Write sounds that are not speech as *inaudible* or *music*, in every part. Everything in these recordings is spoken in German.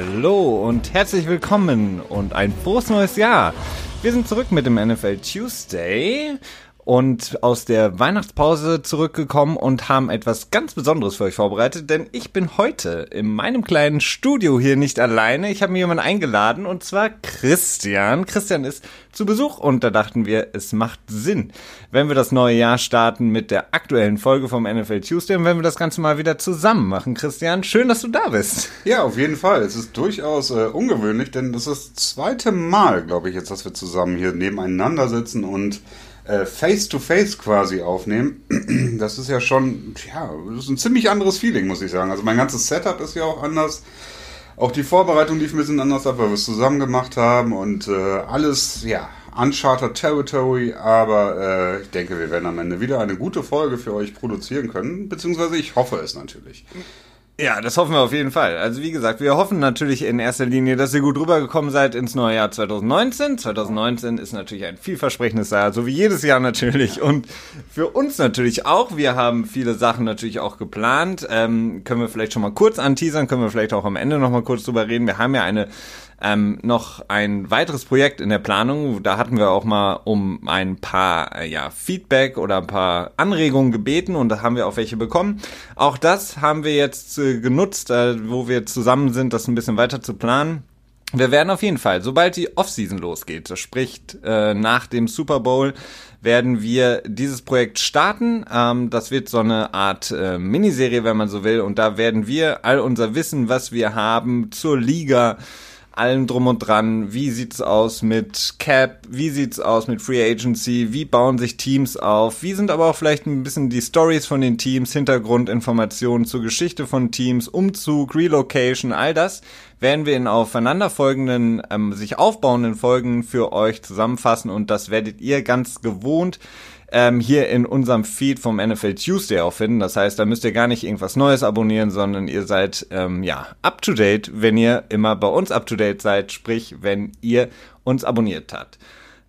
Hallo und herzlich willkommen und ein frohes neues Jahr. Wir sind zurück mit dem NFL Tuesday und aus der Weihnachtspause zurückgekommen und haben etwas ganz Besonderes für euch vorbereitet, denn ich bin heute in meinem kleinen Studio hier nicht alleine. Ich habe mir jemanden eingeladen und zwar Christian. Christian ist zu Besuch und da dachten wir, es macht Sinn, wenn wir das neue Jahr starten mit der aktuellen Folge vom NFL Tuesday und wenn wir das Ganze mal wieder zusammen machen. Christian, schön, dass du da bist. Ja, auf jeden Fall. Es ist durchaus äh, ungewöhnlich, denn das ist das zweite Mal, glaube ich, jetzt, dass wir zusammen hier nebeneinander sitzen und äh, face-to-face quasi aufnehmen, *clears throat* das ist ja schon, ja, das ist ein ziemlich anderes Feeling, muss ich sagen. Also mein ganzes Setup ist ja auch anders. Auch die Vorbereitung lief ein bisschen anders ab, weil wir es zusammen gemacht haben und äh, alles, ja, Uncharted Territory, aber äh, ich denke, wir werden am Ende wieder eine gute Folge für euch produzieren können, beziehungsweise ich hoffe es natürlich. Ja, das hoffen wir auf jeden Fall. Also wie gesagt, wir hoffen natürlich in erster Linie, dass ihr gut rübergekommen seid ins neue Jahr 2019. 2019 ist natürlich ein vielversprechendes Jahr, so wie jedes Jahr natürlich. Und für uns natürlich auch. Wir haben viele Sachen natürlich auch geplant. Ähm, können wir vielleicht schon mal kurz anteasern, können wir vielleicht auch am Ende noch mal kurz drüber reden. Wir haben ja eine ähm, noch ein weiteres Projekt in der Planung. Da hatten wir auch mal um ein paar äh, ja, Feedback oder ein paar Anregungen gebeten und da haben wir auch welche bekommen. Auch das haben wir jetzt äh, genutzt, äh, wo wir zusammen sind, das ein bisschen weiter zu planen. Wir werden auf jeden Fall, sobald die Offseason losgeht, das spricht äh, nach dem Super Bowl, werden wir dieses Projekt starten. Ähm, das wird so eine Art äh, Miniserie, wenn man so will. Und da werden wir all unser Wissen, was wir haben zur Liga, allem drum und dran. Wie sieht's aus mit Cap? Wie sieht's aus mit Free Agency? Wie bauen sich Teams auf? Wie sind aber auch vielleicht ein bisschen die Stories von den Teams, Hintergrundinformationen zur Geschichte von Teams, Umzug, Relocation, all das werden wir in aufeinanderfolgenden, ähm, sich aufbauenden Folgen für euch zusammenfassen und das werdet ihr ganz gewohnt ähm, hier in unserem Feed vom NFL Tuesday auch finden. Das heißt, da müsst ihr gar nicht irgendwas Neues abonnieren, sondern ihr seid ähm, ja up to date, wenn ihr immer bei uns up to date seid, sprich, wenn ihr uns abonniert habt.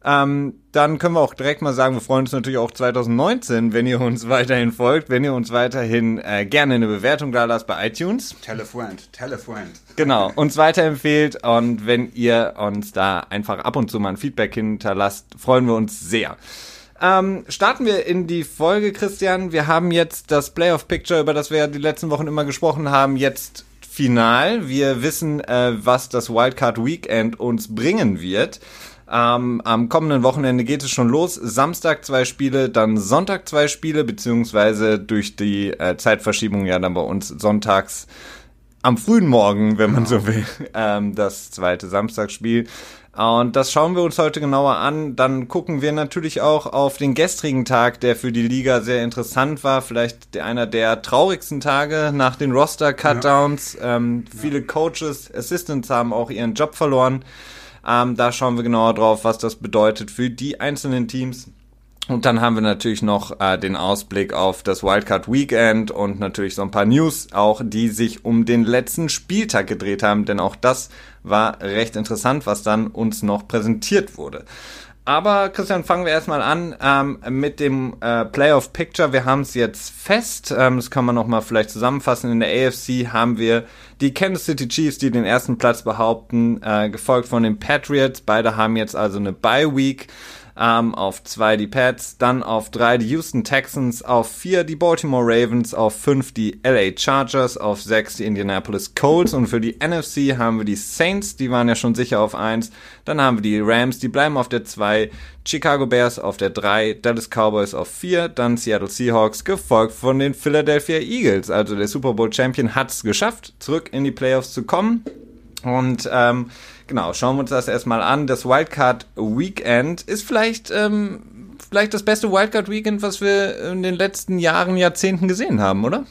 Ähm, dann können wir auch direkt mal sagen, wir freuen uns natürlich auch 2019, wenn ihr uns *laughs* weiterhin folgt, wenn ihr uns weiterhin äh, gerne eine Bewertung da lasst bei iTunes. Telefriend, Telefriend. Genau, uns weiterempfehlt und wenn ihr uns da einfach ab und zu mal ein Feedback hinterlasst, freuen wir uns sehr. Ähm, starten wir in die Folge, Christian. Wir haben jetzt das Playoff Picture, über das wir ja die letzten Wochen immer gesprochen haben, jetzt final. Wir wissen, äh, was das Wildcard Weekend uns bringen wird. Ähm, am kommenden Wochenende geht es schon los. Samstag zwei Spiele, dann Sonntag zwei Spiele, beziehungsweise durch die äh, Zeitverschiebung ja dann bei uns sonntags am frühen Morgen, wenn man so will, *laughs* ähm, das zweite Samstagsspiel. Und das schauen wir uns heute genauer an. Dann gucken wir natürlich auch auf den gestrigen Tag, der für die Liga sehr interessant war. Vielleicht einer der traurigsten Tage nach den Roster-Cutdowns. Ja. Ähm, ja. Viele Coaches, Assistants haben auch ihren Job verloren. Ähm, da schauen wir genauer drauf, was das bedeutet für die einzelnen Teams. Und dann haben wir natürlich noch äh, den Ausblick auf das Wildcard Weekend und natürlich so ein paar News auch, die sich um den letzten Spieltag gedreht haben, denn auch das war recht interessant, was dann uns noch präsentiert wurde. Aber Christian, fangen wir erstmal an ähm, mit dem äh, Playoff Picture. Wir haben es jetzt fest. Ähm, das kann man noch mal vielleicht zusammenfassen. In der AFC haben wir die Kansas City Chiefs, die den ersten Platz behaupten, äh, gefolgt von den Patriots. Beide haben jetzt also eine Bye Week ähm, auf zwei die Pats, dann auf drei die Houston Texans, auf vier die Baltimore Ravens, auf fünf die LA Chargers, auf sechs die Indianapolis Colts und für die NFC haben wir die Saints, die waren ja schon sicher auf eins, dann haben wir die Rams, die bleiben auf der zwei, Chicago Bears auf der drei, Dallas Cowboys auf vier, dann Seattle Seahawks, gefolgt von den Philadelphia Eagles. Also der Super Bowl Champion hat es geschafft, zurück in die Playoffs zu kommen. Und ähm, Genau, schauen wir uns das erstmal an. Das Wildcard Weekend ist vielleicht, ähm, vielleicht das beste Wildcard Weekend, was wir in den letzten Jahren, Jahrzehnten gesehen haben, oder?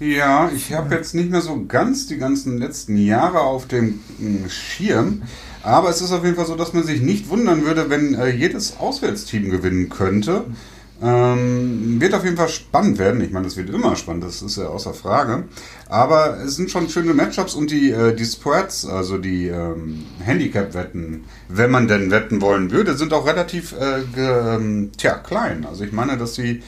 Ja, ich habe jetzt nicht mehr so ganz die ganzen letzten Jahre auf dem hm, Schirm. Aber es ist auf jeden Fall so, dass man sich nicht wundern würde, wenn äh, jedes Auswärtsteam gewinnen könnte. Ähm, wird auf jeden Fall spannend werden. Ich meine, das wird immer spannend, das ist ja außer Frage. Aber es sind schon schöne Matchups und die, äh, die Spreads, also die ähm, Handicap-Wetten, wenn man denn wetten wollen würde, sind auch relativ äh, ähm, tja, klein. Also ich meine, dass die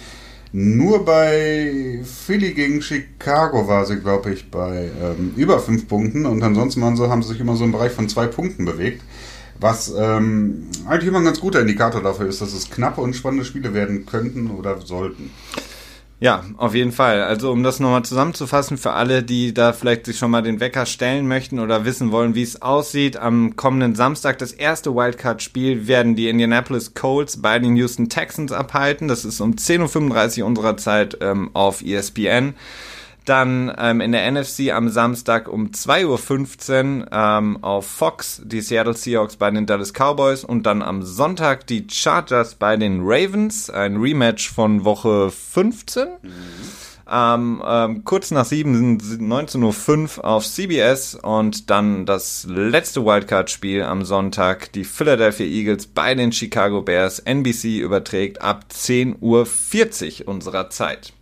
Nur bei Philly gegen Chicago war sie, glaube ich, bei ähm, über fünf Punkten und ansonsten waren sie, haben sie sich immer so im Bereich von zwei Punkten bewegt. Was ähm, eigentlich immer ein ganz guter Indikator dafür ist, dass es knappe und spannende Spiele werden könnten oder sollten. Ja, auf jeden Fall. Also um das nochmal zusammenzufassen für alle, die da vielleicht sich schon mal den Wecker stellen möchten oder wissen wollen, wie es aussieht. Am kommenden Samstag, das erste Wildcard-Spiel, werden die Indianapolis Colts bei den Houston Texans abhalten. Das ist um 10.35 Uhr unserer Zeit ähm, auf ESPN. Dann ähm, in der NFC am Samstag um 2.15 Uhr ähm, auf Fox die Seattle Seahawks bei den Dallas Cowboys und dann am Sonntag die Chargers bei den Ravens. Ein Rematch von Woche 15. Mhm. Ähm, ähm, kurz nach 7, 19.05 Uhr auf CBS und dann das letzte Wildcard-Spiel am Sonntag, die Philadelphia Eagles bei den Chicago Bears. NBC überträgt ab 10.40 Uhr unserer Zeit.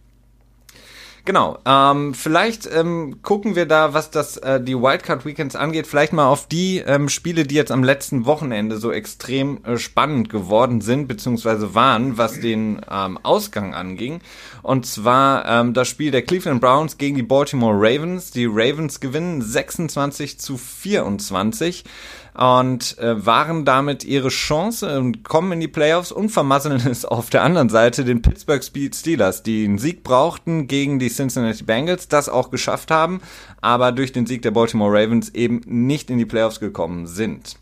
Genau. Ähm, vielleicht ähm, gucken wir da, was das äh, die Wildcard Weekends angeht, vielleicht mal auf die ähm, Spiele, die jetzt am letzten Wochenende so extrem äh, spannend geworden sind beziehungsweise waren, was den ähm, Ausgang anging. Und zwar ähm, das Spiel der Cleveland Browns gegen die Baltimore Ravens. Die Ravens gewinnen 26 zu 24 und äh, waren damit ihre Chance und kommen in die Playoffs und vermasseln *laughs* es auf der anderen Seite den Pittsburgh Steelers, die einen Sieg brauchten gegen die Cincinnati Bengals, das auch geschafft haben, aber durch den Sieg der Baltimore Ravens eben nicht in die Playoffs gekommen sind.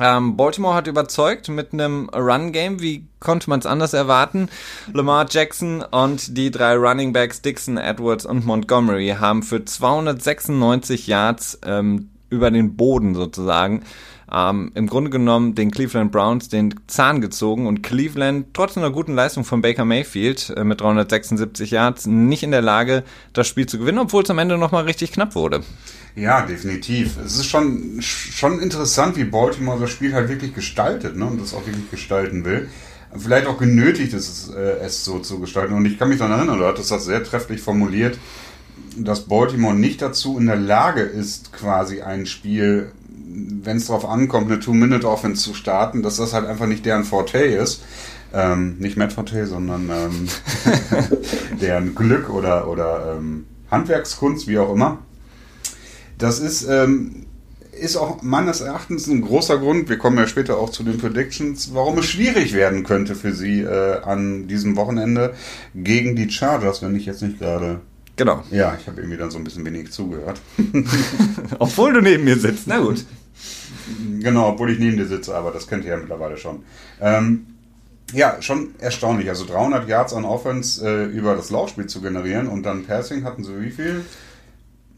Ähm, Baltimore hat überzeugt mit einem Run-Game. Wie konnte man es anders erwarten? Lamar Jackson und die drei Running Backs Dixon, Edwards und Montgomery haben für 296 Yards ähm, über den Boden sozusagen ähm, im Grunde genommen den Cleveland Browns den Zahn gezogen und Cleveland trotz einer guten Leistung von Baker Mayfield äh, mit 376 Yards nicht in der Lage, das Spiel zu gewinnen, obwohl es am Ende nochmal richtig knapp wurde. Ja, definitiv. Es ist schon, schon interessant, wie Baltimore das Spiel halt wirklich gestaltet ne, und das auch wirklich gestalten will. Vielleicht auch genötigt ist es, äh, es so zu gestalten. Und ich kann mich daran erinnern, du hattest das sehr trefflich formuliert, dass Baltimore nicht dazu in der Lage ist, quasi ein Spiel wenn es darauf ankommt, eine Two-Minute-Offense zu starten, dass das halt einfach nicht deren Forte ist. Ähm, nicht Matt Forte, sondern ähm, *laughs* deren Glück oder, oder ähm, Handwerkskunst, wie auch immer. Das ist, ähm, ist auch meines Erachtens ein großer Grund, wir kommen ja später auch zu den Predictions, warum es schwierig werden könnte für sie äh, an diesem Wochenende gegen die Chargers, wenn ich jetzt nicht gerade Genau. Ja, ich habe irgendwie dann so ein bisschen wenig zugehört. *laughs* Obwohl du neben mir sitzt. Na gut. Genau, obwohl ich neben dir sitze, aber das kennt ihr ja mittlerweile schon. Ähm, ja, schon erstaunlich. Also 300 Yards an Offense äh, über das Laufspiel zu generieren und dann Passing hatten sie wie viel?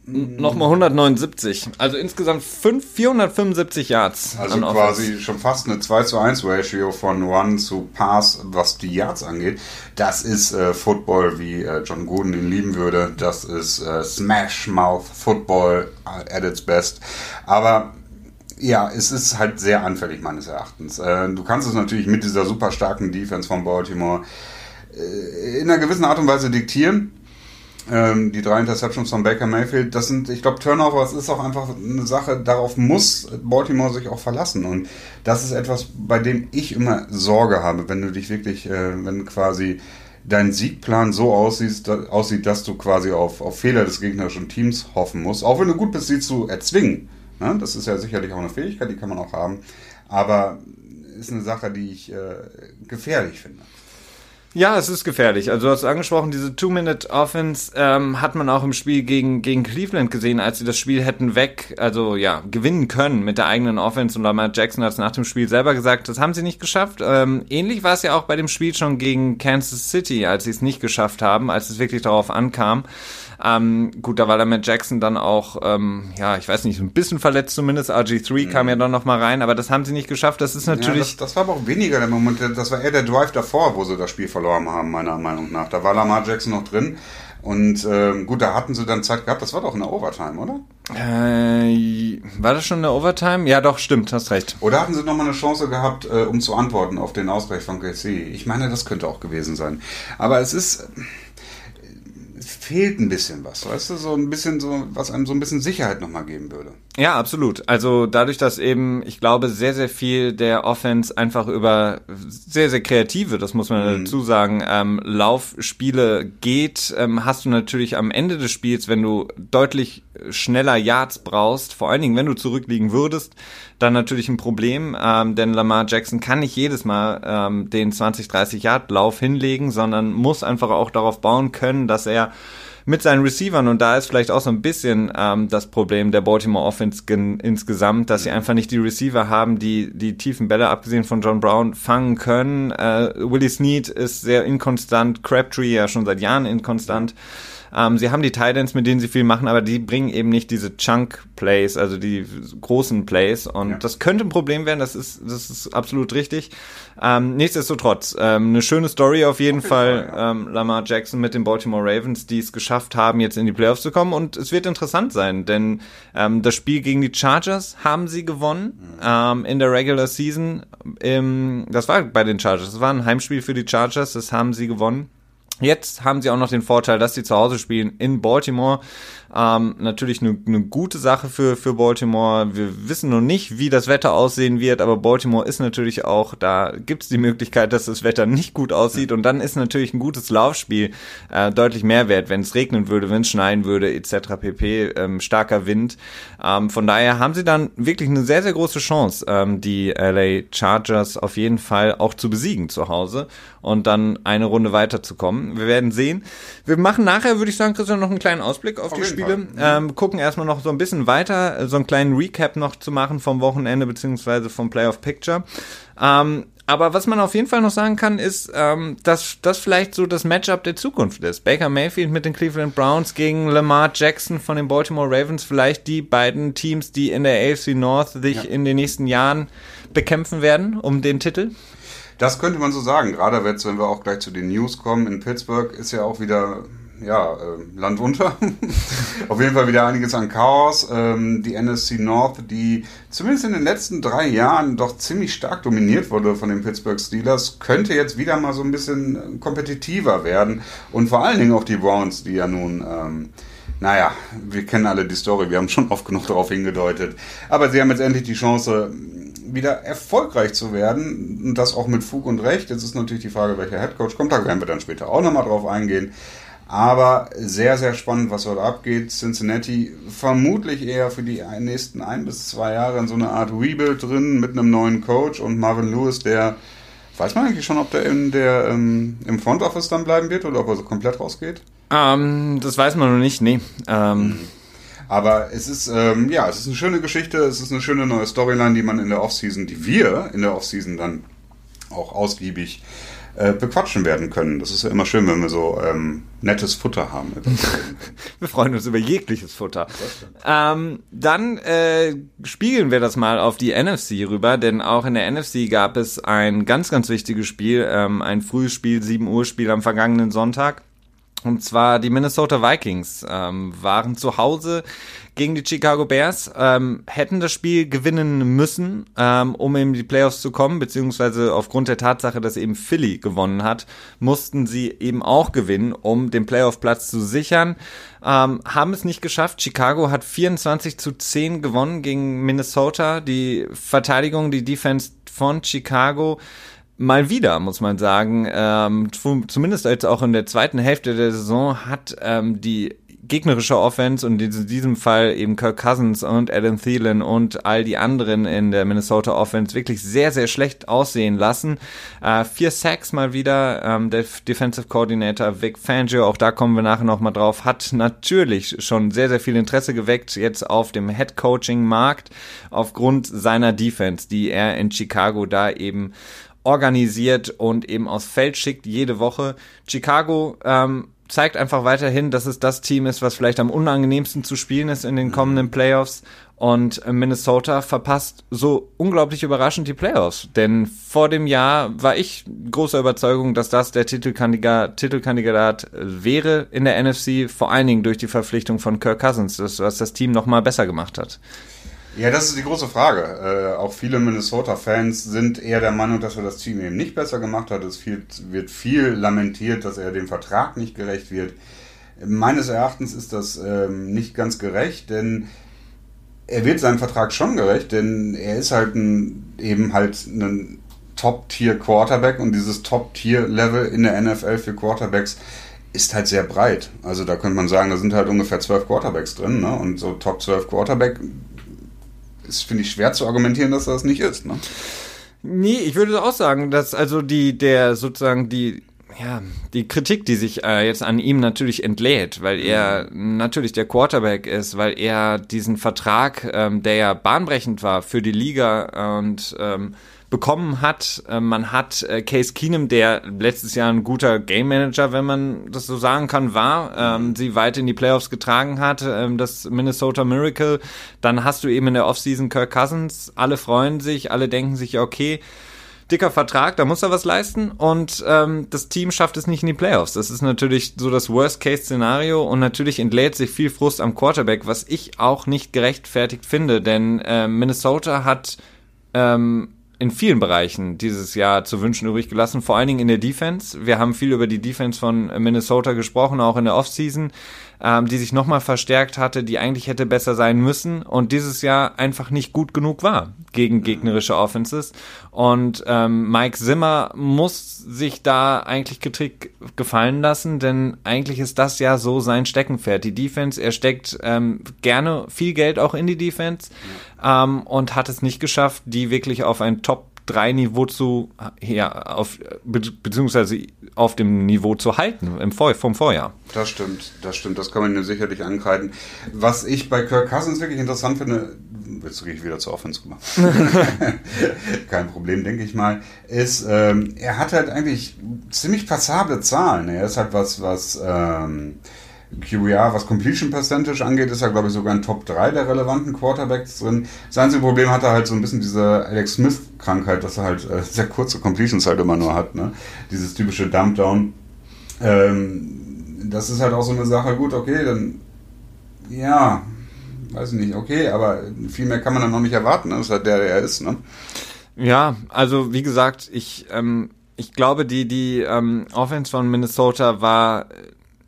Nochmal 179. Also insgesamt 5, 475 Yards. Also quasi schon fast eine 2 zu 1 Ratio von One zu Pass, was die Yards angeht. Das ist äh, Football, wie äh, John Gooden ihn lieben würde. Das ist äh, Smash Mouth Football at its best. Aber ja, es ist halt sehr anfällig meines Erachtens. Äh, du kannst es natürlich mit dieser super starken Defense von Baltimore äh, in einer gewissen Art und Weise diktieren ähm, die drei Interceptions von Baker Mayfield, das sind, ich glaube, Turnover, das ist auch einfach eine Sache, darauf muss Baltimore sich auch verlassen. Und das ist etwas, bei dem ich immer Sorge habe, wenn du dich wirklich, äh, wenn quasi dein Siegplan so aussieht, da, aussieht, dass du quasi auf, auf Fehler des gegnerischen Teams hoffen musst. Auch wenn du gut bist, sie zu erzwingen. Ne? Das ist ja sicherlich auch eine Fähigkeit, die kann man auch haben. Aber ist eine Sache, die ich äh, gefährlich finde. Ja, es ist gefährlich. Also du hast angesprochen, diese Two-Minute-Offense ähm, hat man auch im Spiel gegen, gegen Cleveland gesehen, als sie das Spiel hätten weg, also ja, gewinnen können mit der eigenen Offense. Und Lamar Jackson hat es nach dem Spiel selber gesagt, das haben sie nicht geschafft. Ähm, ähnlich war es ja auch bei dem Spiel schon gegen Kansas City, als sie es nicht geschafft haben, als es wirklich darauf ankam. Ähm, gut, da war der Matt Jackson dann auch, ähm, ja, ich weiß nicht, ein bisschen verletzt zumindest. RG3 mhm. kam ja dann noch mal rein, aber das haben sie nicht geschafft. Das ist natürlich. Ja, das, das, war aber auch weniger der Moment. Das war eher der Drive davor, wo sie das Spiel verloren haben, meiner Meinung nach. Da war Lamar Jackson noch drin. Und ähm, gut, da hatten sie dann Zeit gehabt. Das war doch in der Overtime, oder? Äh, war das schon in der Overtime? Ja, doch, stimmt, hast recht. Oder hatten sie nochmal eine Chance gehabt, äh, um zu antworten auf den Ausgleich von KC? Ich meine, das könnte auch gewesen sein. Aber es ist fehlt ein bisschen was, weißt du, so ein bisschen so, was einem so ein bisschen Sicherheit nochmal geben würde. Ja, absolut. Also dadurch, dass eben, ich glaube, sehr, sehr viel der Offense einfach über sehr, sehr kreative, das muss man mhm. dazu sagen, ähm, Laufspiele geht, ähm, hast du natürlich am Ende des Spiels, wenn du deutlich schneller Yards brauchst, vor allen Dingen, wenn du zurückliegen würdest, dann natürlich ein Problem, ähm, denn Lamar Jackson kann nicht jedes Mal ähm, den 20, 30 Yard Lauf hinlegen, sondern muss einfach auch darauf bauen können, dass er mit seinen Receivern und da ist vielleicht auch so ein bisschen ähm, das Problem der Baltimore Offense insgesamt, dass sie einfach nicht die Receiver haben, die die tiefen Bälle, abgesehen von John Brown, fangen können. Äh, Willie Snead ist sehr inkonstant, Crabtree ja schon seit Jahren inkonstant. Ähm, sie haben die Titans, mit denen sie viel machen, aber die bringen eben nicht diese Chunk-Plays, also die großen Plays. Und ja. das könnte ein Problem werden, das ist, das ist absolut richtig. Ähm, nichtsdestotrotz, ähm, eine schöne Story auf jeden, auf Fall. Fall ja. ähm, Lamar Jackson mit den Baltimore Ravens, die es geschafft haben, jetzt in die Playoffs zu kommen. Und es wird interessant sein, denn ähm, das Spiel gegen die Chargers haben sie gewonnen mhm. ähm, in der Regular Season. Im, das war bei den Chargers. Das war ein Heimspiel für die Chargers, das haben sie gewonnen. Jetzt haben sie auch noch den Vorteil, dass sie zu Hause spielen in Baltimore. Ähm, natürlich eine, eine gute Sache für, für Baltimore. Wir wissen noch nicht, wie das Wetter aussehen wird, aber Baltimore ist natürlich auch, da gibt es die Möglichkeit, dass das Wetter nicht gut aussieht und dann ist natürlich ein gutes Laufspiel äh, deutlich mehr wert, wenn es regnen würde, wenn es schneien würde, etc. pp. Ähm, starker Wind. Ähm, von daher haben sie dann wirklich eine sehr, sehr große Chance, ähm, die LA Chargers auf jeden Fall auch zu besiegen zu Hause und dann eine Runde weiterzukommen. Wir werden sehen. Wir machen nachher, würde ich sagen, Christian, noch einen kleinen Ausblick auf, auf die Spiele. Spiele. Ähm, gucken erstmal noch so ein bisschen weiter, äh, so einen kleinen Recap noch zu machen vom Wochenende beziehungsweise vom Playoff Picture. Ähm, aber was man auf jeden Fall noch sagen kann, ist, ähm, dass das vielleicht so das Matchup der Zukunft ist. Baker Mayfield mit den Cleveland Browns gegen Lamar Jackson von den Baltimore Ravens. Vielleicht die beiden Teams, die in der AFC North sich ja. in den nächsten Jahren bekämpfen werden um den Titel. Das könnte man so sagen. Gerade jetzt, wenn wir auch gleich zu den News kommen, in Pittsburgh ist ja auch wieder ja, äh, Land unter. *laughs* Auf jeden Fall wieder einiges an Chaos. Ähm, die NSC North, die zumindest in den letzten drei Jahren doch ziemlich stark dominiert wurde von den Pittsburgh Steelers, könnte jetzt wieder mal so ein bisschen kompetitiver werden. Und vor allen Dingen auch die Browns, die ja nun, ähm, naja, wir kennen alle die Story, wir haben schon oft genug darauf hingedeutet. Aber sie haben jetzt endlich die Chance, wieder erfolgreich zu werden. Und das auch mit Fug und Recht. Jetzt ist natürlich die Frage, welcher Headcoach kommt. Da werden wir dann später auch nochmal drauf eingehen. Aber sehr, sehr spannend, was dort abgeht. Cincinnati vermutlich eher für die nächsten ein bis zwei Jahre in so eine Art Rebuild drin mit einem neuen Coach und Marvin Lewis, der weiß man eigentlich schon, ob der in der ähm, im Front Office dann bleiben wird oder ob er so komplett rausgeht? Ähm, das weiß man noch nicht, nee. Ähm. Mhm. Aber es ist, ähm, ja, es ist eine schöne Geschichte, es ist eine schöne neue Storyline, die man in der Offseason, die wir in der Offseason dann auch ausgiebig äh, bequatschen werden können. Das ist ja immer schön, wenn wir so ähm, nettes Futter haben. *laughs* wir freuen uns über jegliches Futter. Ähm, dann äh, spiegeln wir das mal auf die NFC rüber, denn auch in der NFC gab es ein ganz, ganz wichtiges Spiel, ähm, ein frühes Spiel, 7 Uhr Spiel am vergangenen Sonntag. Und zwar die Minnesota Vikings ähm, waren zu Hause gegen die Chicago Bears, ähm, hätten das Spiel gewinnen müssen, ähm, um in die Playoffs zu kommen, beziehungsweise aufgrund der Tatsache, dass eben Philly gewonnen hat, mussten sie eben auch gewinnen, um den Playoff-Platz zu sichern. Ähm, haben es nicht geschafft. Chicago hat 24 zu 10 gewonnen gegen Minnesota. Die Verteidigung, die Defense von Chicago mal wieder, muss man sagen, ähm, zumindest als auch in der zweiten Hälfte der Saison hat ähm, die gegnerische Offense und in diesem Fall eben Kirk Cousins und Adam Thielen und all die anderen in der Minnesota Offense wirklich sehr, sehr schlecht aussehen lassen. Äh, vier Sacks mal wieder. Ähm, der Defensive Coordinator Vic Fangio, auch da kommen wir nachher nochmal drauf, hat natürlich schon sehr, sehr viel Interesse geweckt jetzt auf dem Head Coaching Markt aufgrund seiner Defense, die er in Chicago da eben organisiert und eben aus Feld schickt jede Woche. Chicago ähm, zeigt einfach weiterhin, dass es das Team ist, was vielleicht am unangenehmsten zu spielen ist in den mhm. kommenden Playoffs. Und Minnesota verpasst so unglaublich überraschend die Playoffs. Denn vor dem Jahr war ich großer Überzeugung, dass das der Titelkandidat, Titelkandidat wäre in der NFC, vor allen Dingen durch die Verpflichtung von Kirk Cousins, das, was das Team nochmal besser gemacht hat. Ja, das ist die große Frage. Äh, auch viele Minnesota-Fans sind eher der Meinung, dass er das Team eben nicht besser gemacht hat. Es viel, wird viel lamentiert, dass er dem Vertrag nicht gerecht wird. Meines Erachtens ist das ähm, nicht ganz gerecht, denn er wird seinem Vertrag schon gerecht, denn er ist halt ein, eben halt ein Top-Tier-Quarterback und dieses Top-Tier-Level in der NFL für Quarterbacks ist halt sehr breit. Also da könnte man sagen, da sind halt ungefähr zwölf Quarterbacks drin, ne? Und so Top 12 Quarterback ist, finde ich, schwer zu argumentieren, dass das nicht ist, ne? Nee, ich würde auch sagen, dass also die, der sozusagen die, ja, die Kritik, die sich äh, jetzt an ihm natürlich entlädt, weil er natürlich der Quarterback ist, weil er diesen Vertrag, ähm, der ja bahnbrechend war für die Liga und ähm, bekommen hat. Ähm, man hat äh, Case Keenum, der letztes Jahr ein guter Game Manager, wenn man das so sagen kann, war, ähm, sie weit in die Playoffs getragen hat, ähm, das Minnesota Miracle. Dann hast du eben in der Offseason Kirk Cousins. Alle freuen sich, alle denken sich, okay, dicker Vertrag, da muss er was leisten und ähm, das Team schafft es nicht in die Playoffs. Das ist natürlich so das Worst-Case-Szenario und natürlich entlädt sich viel Frust am Quarterback, was ich auch nicht gerechtfertigt finde, denn äh, Minnesota hat ähm, in vielen Bereichen dieses Jahr zu wünschen übrig gelassen, vor allen Dingen in der Defense. Wir haben viel über die Defense von Minnesota gesprochen, auch in der Offseason, ähm, die sich nochmal verstärkt hatte, die eigentlich hätte besser sein müssen und dieses Jahr einfach nicht gut genug war gegen gegnerische Offenses. Und ähm, Mike Zimmer muss sich da eigentlich Kritik gefallen lassen, denn eigentlich ist das ja so sein Steckenpferd. Die Defense, er steckt ähm, gerne viel Geld auch in die Defense ähm, und hat es nicht geschafft, die wirklich auf ein Top 3 Niveau zu, ja, auf, be beziehungsweise auf dem Niveau zu halten im Vor vom Vorjahr. Das stimmt, das stimmt, das kann man ihm sicherlich ankreiden. Was ich bei Kirk Cousins wirklich interessant finde, jetzt gehe ich wieder zur Offense gemacht. *laughs* Kein Problem, denke ich mal, ist, ähm, er hat halt eigentlich ziemlich passable Zahlen. Er ist halt was, was, ähm, QBR, was Completion Percentage angeht, ist er, glaube ich, sogar in Top 3 der relevanten Quarterbacks drin. Das einzige Problem hat er halt so ein bisschen diese Alex Smith-Krankheit, dass er halt äh, sehr kurze Completions halt immer nur hat. Ne? Dieses typische Dumpdown. Ähm, das ist halt auch so eine Sache, gut, okay, dann ja, weiß ich nicht, okay, aber viel mehr kann man dann noch nicht erwarten. Ne? Das ist halt der, der er ist. Ne? Ja, also wie gesagt, ich, ähm, ich glaube, die, die ähm, Offense von Minnesota war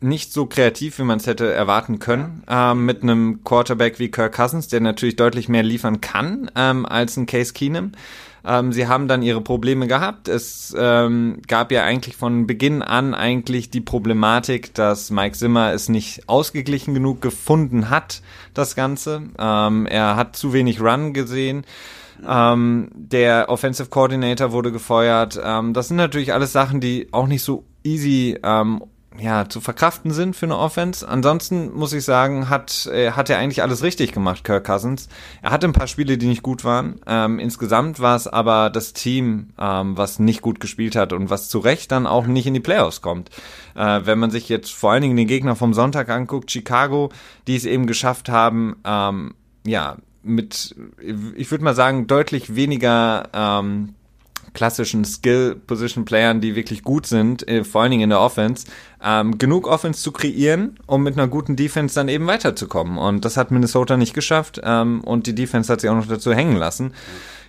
nicht so kreativ, wie man es hätte erwarten können, ähm, mit einem Quarterback wie Kirk Cousins, der natürlich deutlich mehr liefern kann ähm, als ein Case Keenum. Ähm, sie haben dann ihre Probleme gehabt. Es ähm, gab ja eigentlich von Beginn an eigentlich die Problematik, dass Mike Zimmer es nicht ausgeglichen genug gefunden hat, das Ganze. Ähm, er hat zu wenig Run gesehen. Ähm, der Offensive Coordinator wurde gefeuert. Ähm, das sind natürlich alles Sachen, die auch nicht so easy ähm, ja, zu verkraften sind für eine Offense. Ansonsten muss ich sagen, hat, äh, hat er eigentlich alles richtig gemacht, Kirk Cousins. Er hatte ein paar Spiele, die nicht gut waren. Ähm, insgesamt war es aber das Team, ähm, was nicht gut gespielt hat und was zu Recht dann auch nicht in die Playoffs kommt. Äh, wenn man sich jetzt vor allen Dingen den Gegner vom Sonntag anguckt, Chicago, die es eben geschafft haben, ähm, ja, mit, ich würde mal sagen, deutlich weniger ähm, klassischen Skill-Position-Playern, die wirklich gut sind, äh, vor allen Dingen in der Offense, ähm, genug Offense zu kreieren, um mit einer guten Defense dann eben weiterzukommen. Und das hat Minnesota nicht geschafft ähm, und die Defense hat sich auch noch dazu hängen lassen.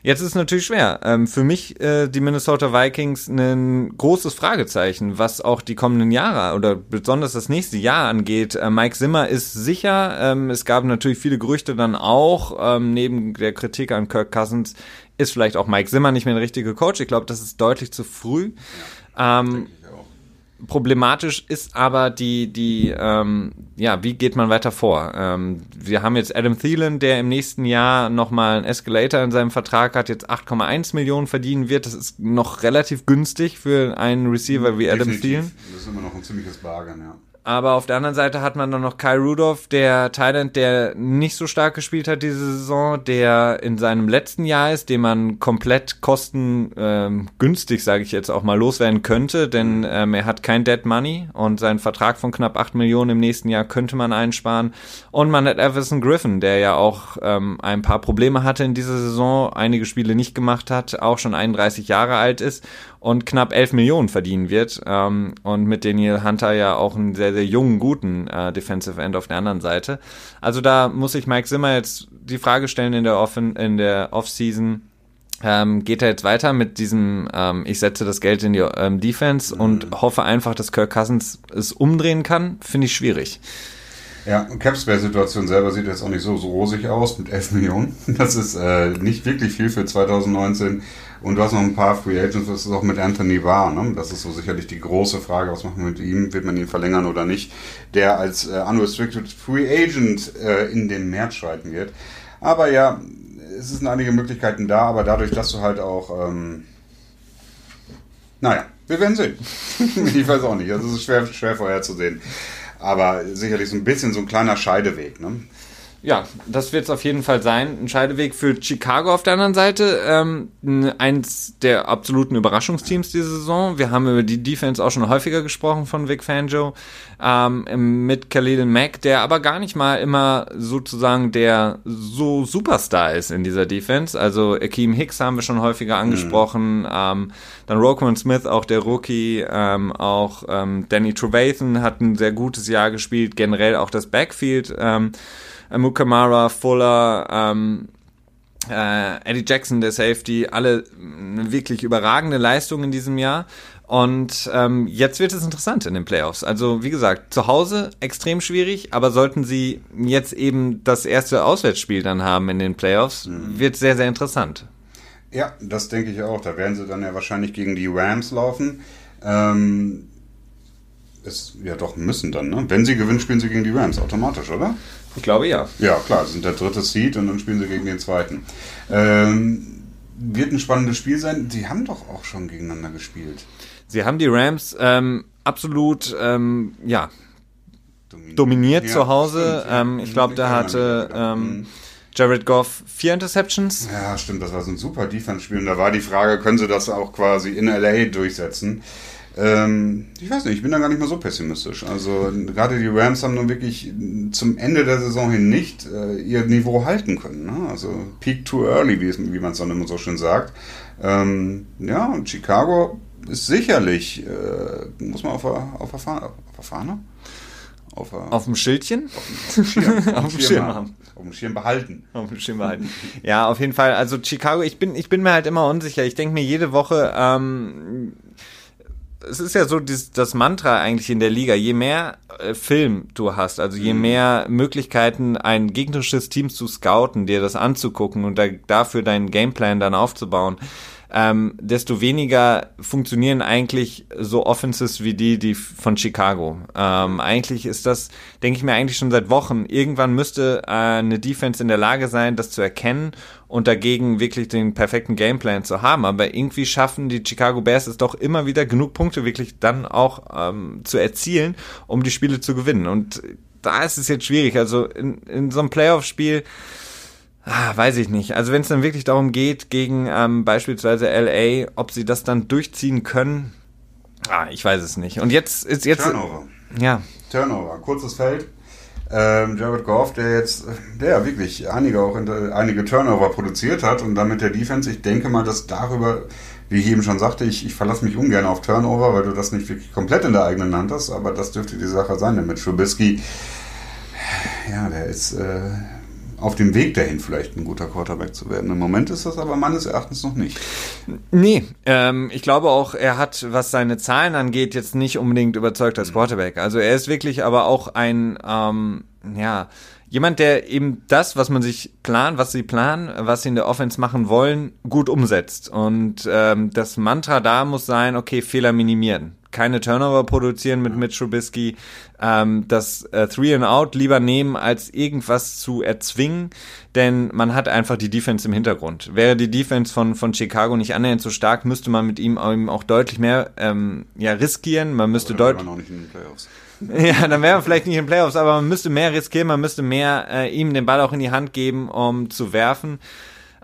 Jetzt ist es natürlich schwer. Ähm, für mich äh, die Minnesota Vikings ein großes Fragezeichen, was auch die kommenden Jahre oder besonders das nächste Jahr angeht. Äh, Mike Zimmer ist sicher. Ähm, es gab natürlich viele Gerüchte dann auch, ähm, neben der Kritik an Kirk Cousins, ist vielleicht auch Mike Zimmer nicht mehr der richtige Coach. Ich glaube, das ist deutlich zu früh. Ja, ähm, problematisch ist aber die, die, ähm, ja, wie geht man weiter vor? Ähm, wir haben jetzt Adam Thielen, der im nächsten Jahr nochmal einen Escalator in seinem Vertrag hat, jetzt 8,1 Millionen verdienen wird. Das ist noch relativ günstig für einen Receiver wie Adam Thielen. Das ist immer noch ein ziemliches Bargain, ja. Aber auf der anderen Seite hat man dann noch Kai Rudolph, der Thailand, der nicht so stark gespielt hat diese Saison, der in seinem letzten Jahr ist, den man komplett kostengünstig, ähm, sage ich jetzt auch mal, loswerden könnte, denn ähm, er hat kein Dead Money und seinen Vertrag von knapp 8 Millionen im nächsten Jahr könnte man einsparen. Und man hat Everson Griffin, der ja auch ähm, ein paar Probleme hatte in dieser Saison, einige Spiele nicht gemacht hat, auch schon 31 Jahre alt ist und knapp 11 Millionen verdienen wird. Ähm, und mit Daniel Hunter ja auch einen sehr, sehr jungen, guten äh, Defensive End auf der anderen Seite. Also da muss ich Mike Zimmer jetzt die Frage stellen in der, Offen, in der Offseason. Ähm, geht er jetzt weiter mit diesem, ähm, ich setze das Geld in die ähm, Defense und hoffe einfach, dass Kirk Cousins es umdrehen kann? Finde ich schwierig. Ja, Capspace-Situation selber sieht jetzt auch nicht so, so rosig aus mit 11 Millionen. Das ist äh, nicht wirklich viel für 2019. Und du hast noch ein paar Free Agents, das ist auch mit Anthony Barr. Ne? Das ist so sicherlich die große Frage, was machen wir mit ihm? Wird man ihn verlängern oder nicht? Der als äh, Unrestricted Free Agent äh, in den März schreiten wird. Aber ja, es sind einige Möglichkeiten da, aber dadurch, dass du halt auch... Ähm, naja, wir werden sehen. *laughs* ich weiß auch nicht. Also es ist schwer, schwer vorherzusehen. Aber sicherlich so ein bisschen so ein kleiner Scheideweg. Ne? Ja, das wird es auf jeden Fall sein. Ein Scheideweg für Chicago auf der anderen Seite. Ähm, eins der absoluten Überraschungsteams diese Saison. Wir haben über die Defense auch schon häufiger gesprochen von Vic Fangio. Ähm, mit Khalil Mack, der aber gar nicht mal immer sozusagen der so Superstar ist in dieser Defense. Also Akeem Hicks haben wir schon häufiger angesprochen. Mhm. Ähm, dann Roquan Smith, auch der Rookie. Ähm, auch ähm, Danny Trevathan hat ein sehr gutes Jahr gespielt. Generell auch das Backfield. Mukamara, Fuller, ähm, äh, Eddie Jackson, der Safety, alle eine wirklich überragende Leistung in diesem Jahr. Und ähm, jetzt wird es interessant in den Playoffs. Also wie gesagt, zu Hause extrem schwierig, aber sollten sie jetzt eben das erste Auswärtsspiel dann haben in den Playoffs, mhm. wird sehr, sehr interessant. Ja, das denke ich auch. Da werden sie dann ja wahrscheinlich gegen die Rams laufen. Ähm, es, ja doch, müssen dann, ne? Wenn sie gewinnen, spielen sie gegen die Rams automatisch, oder? Ich glaube ja. Ja, klar, sie sind der dritte Seed und dann spielen sie gegen den zweiten. Ähm, wird ein spannendes Spiel sein. Sie haben doch auch schon gegeneinander gespielt. Sie haben die Rams ähm, absolut, ähm, ja, dominiert, dominiert ja, zu Hause. Stimmt, ähm, ich glaube, da hatte ähm, mhm. Jared Goff vier Interceptions. Ja, stimmt, das war so ein super Defense-Spiel. Und da war die Frage, können sie das auch quasi in LA durchsetzen? Ähm, ich weiß nicht, ich bin da gar nicht mal so pessimistisch. Also gerade die Rams haben nun wirklich zum Ende der Saison hin nicht äh, ihr Niveau halten können. Ne? Also peak too early, wie, wie man es dann immer so schön sagt. Ähm, ja, und Chicago ist sicherlich, äh, muss man auf der, auf der, Fahne, auf der Fahne? Auf, der, auf dem Schildchen? Auf dem Schirm, *laughs* auf dem Schirm haben. Auf dem Schirm behalten. Auf dem Schirm behalten. ja, auf jeden Fall. Also Chicago, ich bin, ich bin mir halt immer unsicher. Ich denke mir jede Woche, ähm, es ist ja so dieses, das Mantra eigentlich in der Liga, je mehr äh, Film du hast, also je mhm. mehr Möglichkeiten, ein gegnerisches Team zu scouten, dir das anzugucken und da, dafür deinen Gameplan dann aufzubauen, ähm, desto weniger funktionieren eigentlich so Offenses wie die, die von Chicago. Ähm, eigentlich ist das, denke ich mir eigentlich schon seit Wochen, irgendwann müsste äh, eine Defense in der Lage sein, das zu erkennen und dagegen wirklich den perfekten Gameplan zu haben. Aber irgendwie schaffen die Chicago Bears es doch immer wieder genug Punkte wirklich dann auch ähm, zu erzielen, um die Spiele zu gewinnen. Und da ist es jetzt schwierig. Also in, in so einem Playoff-Spiel Ah, weiß ich nicht. Also wenn es dann wirklich darum geht, gegen ähm, beispielsweise LA, ob sie das dann durchziehen können, ah, ich weiß es nicht. Und jetzt ist jetzt. Turnover. Ja. Turnover. Kurzes Feld. Ähm, Jared Goff, der jetzt, der wirklich einige auch einige Turnover produziert hat und damit der Defense, ich denke mal, dass darüber, wie ich eben schon sagte, ich, ich verlasse mich ungern auf Turnover, weil du das nicht wirklich komplett in der eigenen Hand hast, aber das dürfte die Sache sein, denn mit Trubisky, ja, der ist, äh, auf dem Weg dahin vielleicht ein guter Quarterback zu werden. Im Moment ist das aber meines Erachtens noch nicht. Nee, ähm, ich glaube auch, er hat, was seine Zahlen angeht, jetzt nicht unbedingt überzeugt als Quarterback. Also er ist wirklich aber auch ein, ähm, ja, jemand, der eben das, was man sich plant, was sie planen, was sie in der Offense machen wollen, gut umsetzt. Und ähm, das Mantra da muss sein, okay, Fehler minimieren keine Turnover produzieren mit Mitch Trubisky, ähm, das äh, Three and Out lieber nehmen, als irgendwas zu erzwingen, denn man hat einfach die Defense im Hintergrund. Wäre die Defense von, von Chicago nicht annähernd so stark, müsste man mit ihm auch deutlich mehr ähm, ja, riskieren. Man müsste deutlich. *laughs* Ja, dann wäre man vielleicht nicht in den Playoffs, aber man müsste mehr riskieren, man müsste mehr äh, ihm den Ball auch in die Hand geben, um zu werfen.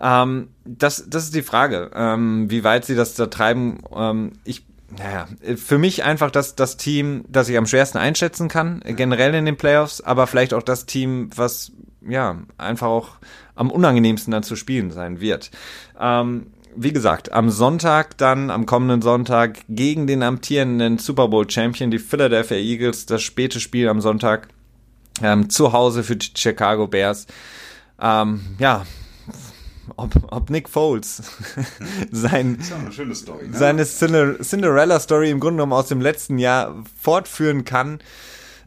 Ähm, das, das ist die Frage, ähm, wie weit sie das da treiben. Ähm, ich naja, für mich einfach das, das Team, das ich am schwersten einschätzen kann, generell in den Playoffs, aber vielleicht auch das Team, was ja einfach auch am unangenehmsten dann zu spielen sein wird. Ähm, wie gesagt, am Sonntag dann, am kommenden Sonntag, gegen den amtierenden Super Bowl Champion, die Philadelphia Eagles, das späte Spiel am Sonntag, ähm, zu Hause für die Chicago Bears. Ähm, ja, ob, ob Nick Foles *laughs* sein, Story, ne? seine Cinderella-Story im Grunde genommen aus dem letzten Jahr fortführen kann.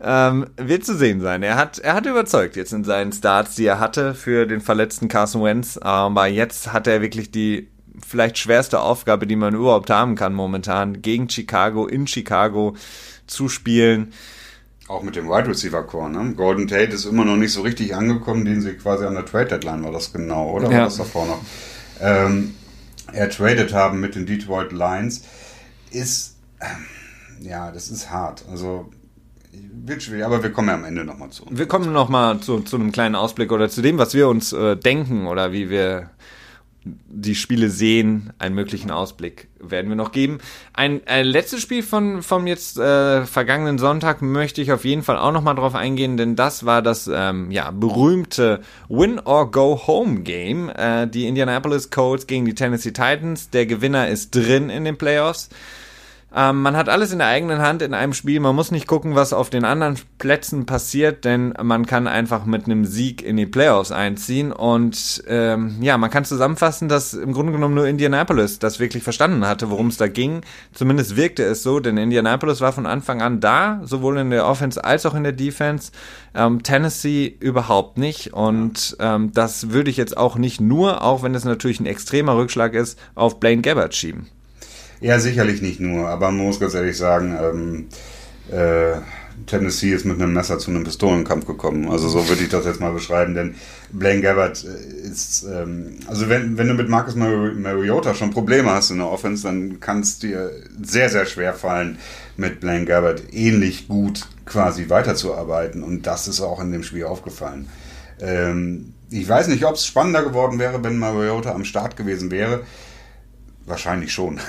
Ähm, wird zu sehen sein. Er hat, er hat überzeugt jetzt in seinen Starts, die er hatte für den verletzten Carson Wentz. Aber jetzt hat er wirklich die vielleicht schwerste Aufgabe, die man überhaupt haben kann momentan, gegen Chicago, in Chicago zu spielen. Auch mit dem Wide Receiver Core, ne? Golden Tate ist immer noch nicht so richtig angekommen, den sie quasi an der Trade Deadline war das genau, oder ja. war das davor noch? Ähm, er tradet haben mit den Detroit Lions ist, äh, ja, das ist hart. Also wird schwierig, aber wir kommen ja am Ende nochmal zu. Wir kommen nochmal zu, zu einem kleinen Ausblick oder zu dem, was wir uns äh, denken oder wie wir die Spiele sehen, einen möglichen Ausblick werden wir noch geben. Ein, ein letztes Spiel von vom jetzt äh, vergangenen Sonntag möchte ich auf jeden Fall auch noch mal drauf eingehen, denn das war das ähm, ja berühmte Win or Go Home Game. Äh, die Indianapolis Colts gegen die Tennessee Titans. Der Gewinner ist drin in den Playoffs. Ähm, man hat alles in der eigenen Hand in einem Spiel. Man muss nicht gucken, was auf den anderen Plätzen passiert, denn man kann einfach mit einem Sieg in die Playoffs einziehen. Und ähm, ja, man kann zusammenfassen, dass im Grunde genommen nur Indianapolis das wirklich verstanden hatte, worum es da ging. Zumindest wirkte es so, denn Indianapolis war von Anfang an da, sowohl in der Offense als auch in der Defense. Ähm, Tennessee überhaupt nicht. Und ähm, das würde ich jetzt auch nicht nur, auch wenn es natürlich ein extremer Rückschlag ist, auf Blaine Gabbard schieben. Ja, sicherlich nicht nur, aber man muss ganz ehrlich sagen, ähm, äh, Tennessee ist mit einem Messer zu einem Pistolenkampf gekommen. Also so würde ich das jetzt mal beschreiben, denn Blaine Gabbard äh, ist, ähm, also wenn, wenn du mit Marcus Mar Mariota schon Probleme hast in der Offense, dann kann es dir sehr, sehr schwer fallen, mit Blaine Gabbard ähnlich gut quasi weiterzuarbeiten. Und das ist auch in dem Spiel aufgefallen. Ähm, ich weiß nicht, ob es spannender geworden wäre, wenn Mariota am Start gewesen wäre. Wahrscheinlich schon.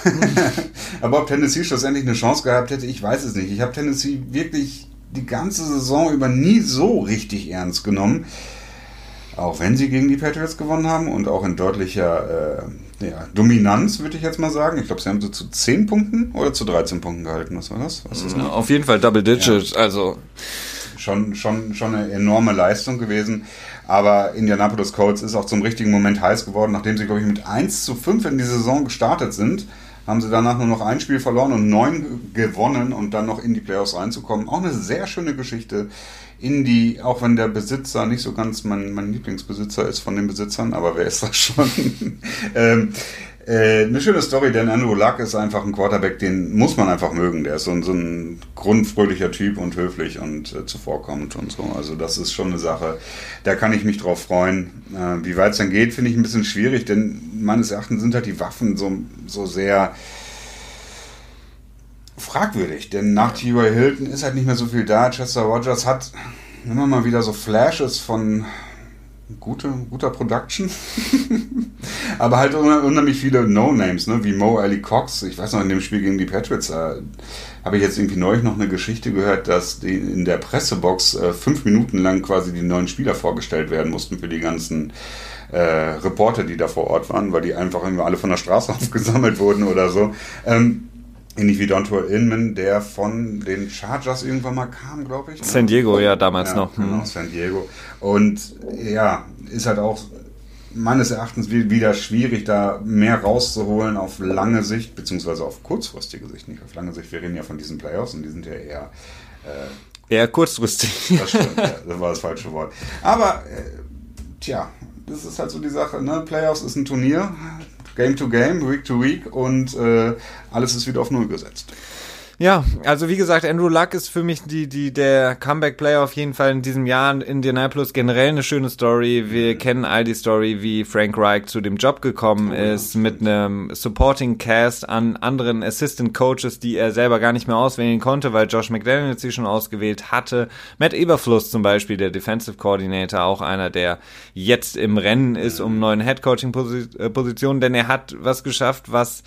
*laughs* Aber ob Tennessee schlussendlich eine Chance gehabt hätte, ich weiß es nicht. Ich habe Tennessee wirklich die ganze Saison über nie so richtig ernst genommen. Auch wenn sie gegen die Patriots gewonnen haben und auch in deutlicher äh, ja, Dominanz, würde ich jetzt mal sagen. Ich glaube, sie haben so zu 10 Punkten oder zu 13 Punkten gehalten. Was war das? Was ist das Auf jeden Fall Double Digit. Ja. Also schon, schon, schon eine enorme Leistung gewesen. Aber Indianapolis Colts ist auch zum richtigen Moment heiß geworden, nachdem sie, glaube ich, mit 1 zu 5 in die Saison gestartet sind. Haben sie danach nur noch ein Spiel verloren und neun gewonnen und dann noch in die Playoffs reinzukommen. Auch eine sehr schöne Geschichte. In die, auch wenn der Besitzer nicht so ganz mein, mein Lieblingsbesitzer ist von den Besitzern, aber wer ist das schon? *laughs* ähm, äh, eine schöne Story, denn Andrew Luck ist einfach ein Quarterback, den muss man einfach mögen. Der ist so ein, so ein grundfröhlicher Typ und höflich und äh, zuvorkommend und so. Also das ist schon eine Sache, da kann ich mich drauf freuen. Äh, wie weit es dann geht, finde ich ein bisschen schwierig, denn meines Erachtens sind halt die Waffen so, so sehr fragwürdig. Denn nach T.Y. Hilton ist halt nicht mehr so viel da. Chester Rogers hat immer mal wieder so Flashes von gute, guter Production. *laughs* Aber halt unheimlich viele No-Names, ne? wie Mo Ali Cox. Ich weiß noch, in dem Spiel gegen die Patriots äh, habe ich jetzt irgendwie neulich noch eine Geschichte gehört, dass die in der Pressebox äh, fünf Minuten lang quasi die neuen Spieler vorgestellt werden mussten für die ganzen äh, Reporter, die da vor Ort waren, weil die einfach irgendwie alle von der Straße *laughs* aufgesammelt wurden oder so. Ähm, Ähnlich wie Dontre Inman, der von den Chargers irgendwann mal kam, glaube ich. Ne? San Diego, ja, damals ja, noch. Genau, hm. San Diego. Und ja, ist halt auch meines Erachtens wieder schwierig, da mehr rauszuholen auf lange Sicht, beziehungsweise auf kurzfristige Sicht, nicht auf lange Sicht. Wir reden ja von diesen Playoffs und die sind ja eher. Äh, eher kurzfristig. *laughs* Das stimmt, ja, das war das falsche Wort. Aber, äh, tja, das ist halt so die Sache. Ne? Playoffs ist ein Turnier. Game to Game, Week to Week und äh, alles ist wieder auf Null gesetzt. Ja, also wie gesagt, Andrew Luck ist für mich die, die, der Comeback-Player auf jeden Fall in diesem Jahr in Indianapolis generell eine schöne Story. Wir mhm. kennen all die Story, wie Frank Reich zu dem Job gekommen oh, ist, ja. mit einem Supporting Cast an anderen Assistant Coaches, die er selber gar nicht mehr auswählen konnte, weil Josh McDaniels sie schon ausgewählt hatte. Matt Eberfluss zum Beispiel, der Defensive Coordinator, auch einer, der jetzt im Rennen ist um neuen Head Coaching Positionen, denn er hat was geschafft, was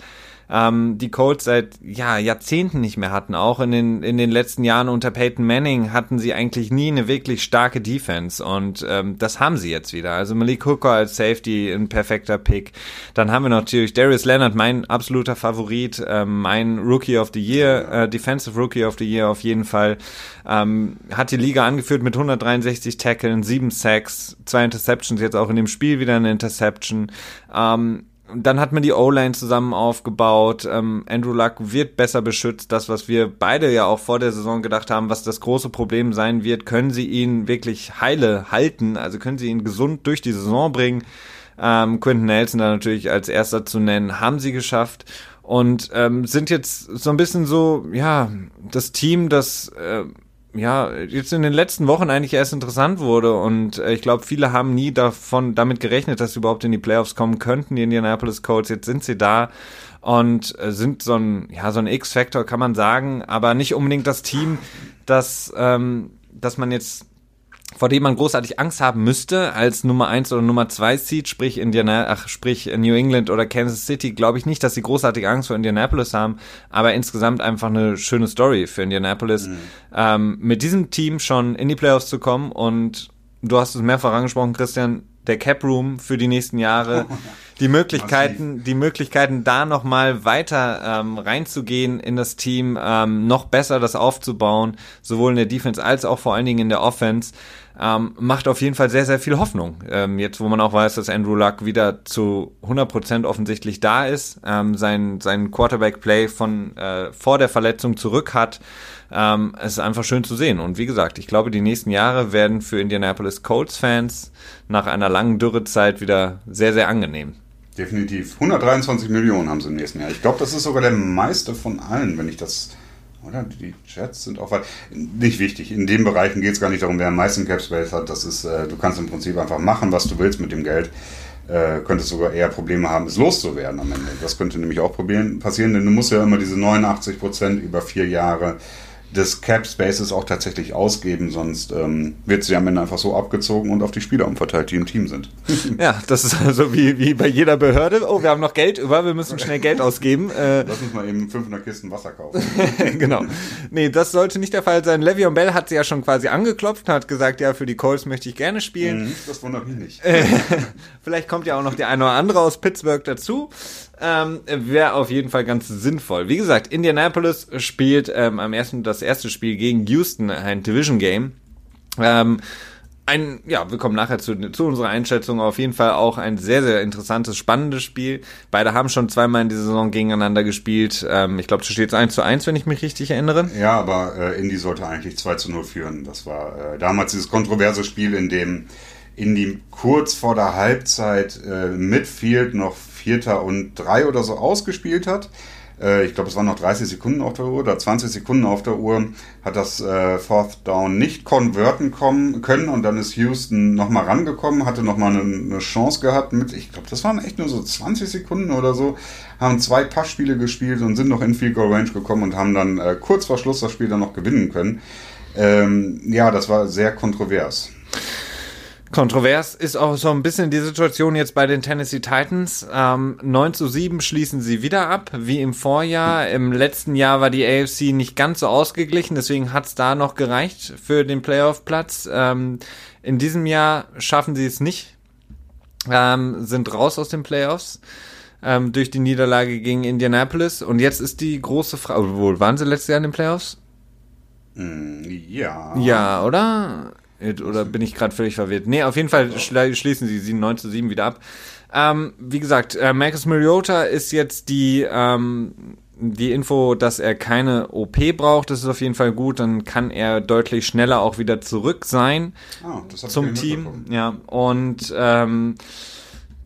ähm, die Colts seit ja, Jahrzehnten nicht mehr hatten. Auch in den, in den letzten Jahren unter Peyton Manning hatten sie eigentlich nie eine wirklich starke Defense und ähm, das haben sie jetzt wieder. Also Malik Hooker als Safety, ein perfekter Pick. Dann haben wir natürlich Darius Leonard, mein absoluter Favorit, ähm, mein Rookie of the Year, äh, Defensive Rookie of the Year auf jeden Fall. Ähm, hat die Liga angeführt mit 163 Tackeln, 7 Sacks, zwei Interceptions, jetzt auch in dem Spiel wieder eine Interception. Ähm, dann hat man die O-Line zusammen aufgebaut. Ähm, Andrew Luck wird besser beschützt. Das, was wir beide ja auch vor der Saison gedacht haben, was das große Problem sein wird, können sie ihn wirklich heile halten? Also können sie ihn gesund durch die Saison bringen? Ähm, Quentin Nelson da natürlich als erster zu nennen, haben sie geschafft und ähm, sind jetzt so ein bisschen so, ja, das Team, das äh, ja, jetzt in den letzten Wochen eigentlich erst interessant wurde und äh, ich glaube, viele haben nie davon damit gerechnet, dass sie überhaupt in die Playoffs kommen könnten, die Indianapolis Colts. Jetzt sind sie da und äh, sind so ein ja, so ein X-Factor kann man sagen, aber nicht unbedingt das Team, das ähm, dass man jetzt vor dem man großartig Angst haben müsste als Nummer eins oder Nummer zwei Seed, sprich Indiana, ach, sprich New England oder Kansas City, glaube ich nicht, dass sie großartig Angst vor Indianapolis haben, aber insgesamt einfach eine schöne Story für Indianapolis, mhm. ähm, mit diesem Team schon in die Playoffs zu kommen und du hast es mehrfach angesprochen, Christian, der Cap Room für die nächsten Jahre, *laughs* die Möglichkeiten, die Möglichkeiten da noch mal weiter ähm, reinzugehen in das Team, ähm, noch besser das aufzubauen, sowohl in der Defense als auch vor allen Dingen in der Offense ähm, macht auf jeden Fall sehr, sehr viel Hoffnung. Ähm, jetzt, wo man auch weiß, dass Andrew Luck wieder zu 100% offensichtlich da ist, ähm, sein, sein Quarterback-Play von äh, vor der Verletzung zurück hat, ähm, es ist einfach schön zu sehen. Und wie gesagt, ich glaube, die nächsten Jahre werden für Indianapolis Colts-Fans nach einer langen Dürrezeit wieder sehr, sehr angenehm. Definitiv. 123 Millionen haben sie im nächsten Jahr. Ich glaube, das ist sogar der meiste von allen, wenn ich das oder? Die Jets sind auch weit. Nicht wichtig. In den Bereichen geht es gar nicht darum, wer am meisten Cap Space hat. Das ist, äh, du kannst im Prinzip einfach machen, was du willst mit dem Geld. Äh, könntest sogar eher Probleme haben, es loszuwerden am Ende. Das könnte nämlich auch passieren, denn du musst ja immer diese 89 Prozent über vier Jahre des Cap Spaces auch tatsächlich ausgeben, sonst ähm, wird sie am Ende einfach so abgezogen und auf die Spieler umverteilt, die im Team sind. *laughs* ja, das ist also wie, wie bei jeder Behörde. Oh, wir haben noch Geld über, wir müssen schnell Geld ausgeben. *laughs* Äh, Lass uns mal eben 500 Kisten Wasser kaufen. *laughs* genau. Nee, das sollte nicht der Fall sein. Le'Veon Bell hat sie ja schon quasi angeklopft und hat gesagt, ja, für die Colts möchte ich gerne spielen. Mhm, das wundert mich nicht. Vielleicht kommt ja auch noch der eine oder andere aus Pittsburgh dazu ähm, wäre auf jeden Fall ganz sinnvoll. Wie gesagt, Indianapolis spielt ähm, am ersten das erste Spiel gegen Houston, ein Division Game. Ähm, ein, ja, wir kommen nachher zu, zu unserer Einschätzung. Auf jeden Fall auch ein sehr, sehr interessantes, spannendes Spiel. Beide haben schon zweimal in dieser Saison gegeneinander gespielt. Ähm, ich glaube, da steht es 1 zu 1, wenn ich mich richtig erinnere. Ja, aber äh, Indy sollte eigentlich 2 zu 0 führen. Das war äh, damals dieses kontroverse Spiel, in dem Indy kurz vor der Halbzeit äh, Midfield noch Vierter und Drei oder so ausgespielt hat. Äh, ich glaube, es waren noch 30 Sekunden auf der Uhr oder 20 Sekunden auf der Uhr, hat das äh, Fourth Down nicht konverten kommen, können und dann ist Houston nochmal rangekommen, hatte nochmal eine, eine Chance gehabt mit, ich glaube, das waren echt nur so 20 Sekunden oder so, haben zwei Passspiele gespielt und sind noch in Field Goal Range gekommen und haben dann äh, kurz vor Schluss das Spiel dann noch gewinnen können. Ähm, ja, das war sehr kontrovers. Kontrovers ist auch so ein bisschen die Situation jetzt bei den Tennessee Titans. Ähm, 9 zu 7 schließen sie wieder ab, wie im Vorjahr. Im letzten Jahr war die AFC nicht ganz so ausgeglichen, deswegen hat's da noch gereicht für den Playoff-Platz. Ähm, in diesem Jahr schaffen sie es nicht, ähm, sind raus aus den Playoffs ähm, durch die Niederlage gegen Indianapolis. Und jetzt ist die große Frage, obwohl, waren sie letztes Jahr in den Playoffs? Mm, ja. Ja, oder? Oder bin ich gerade völlig verwirrt? Nee, auf jeden Fall schließen sie sie 9 zu 7 wieder ab. Ähm, wie gesagt, äh, Marcus Mariota ist jetzt die, ähm, die Info, dass er keine OP braucht. Das ist auf jeden Fall gut. Dann kann er deutlich schneller auch wieder zurück sein oh, zum Team. Ja, und ähm,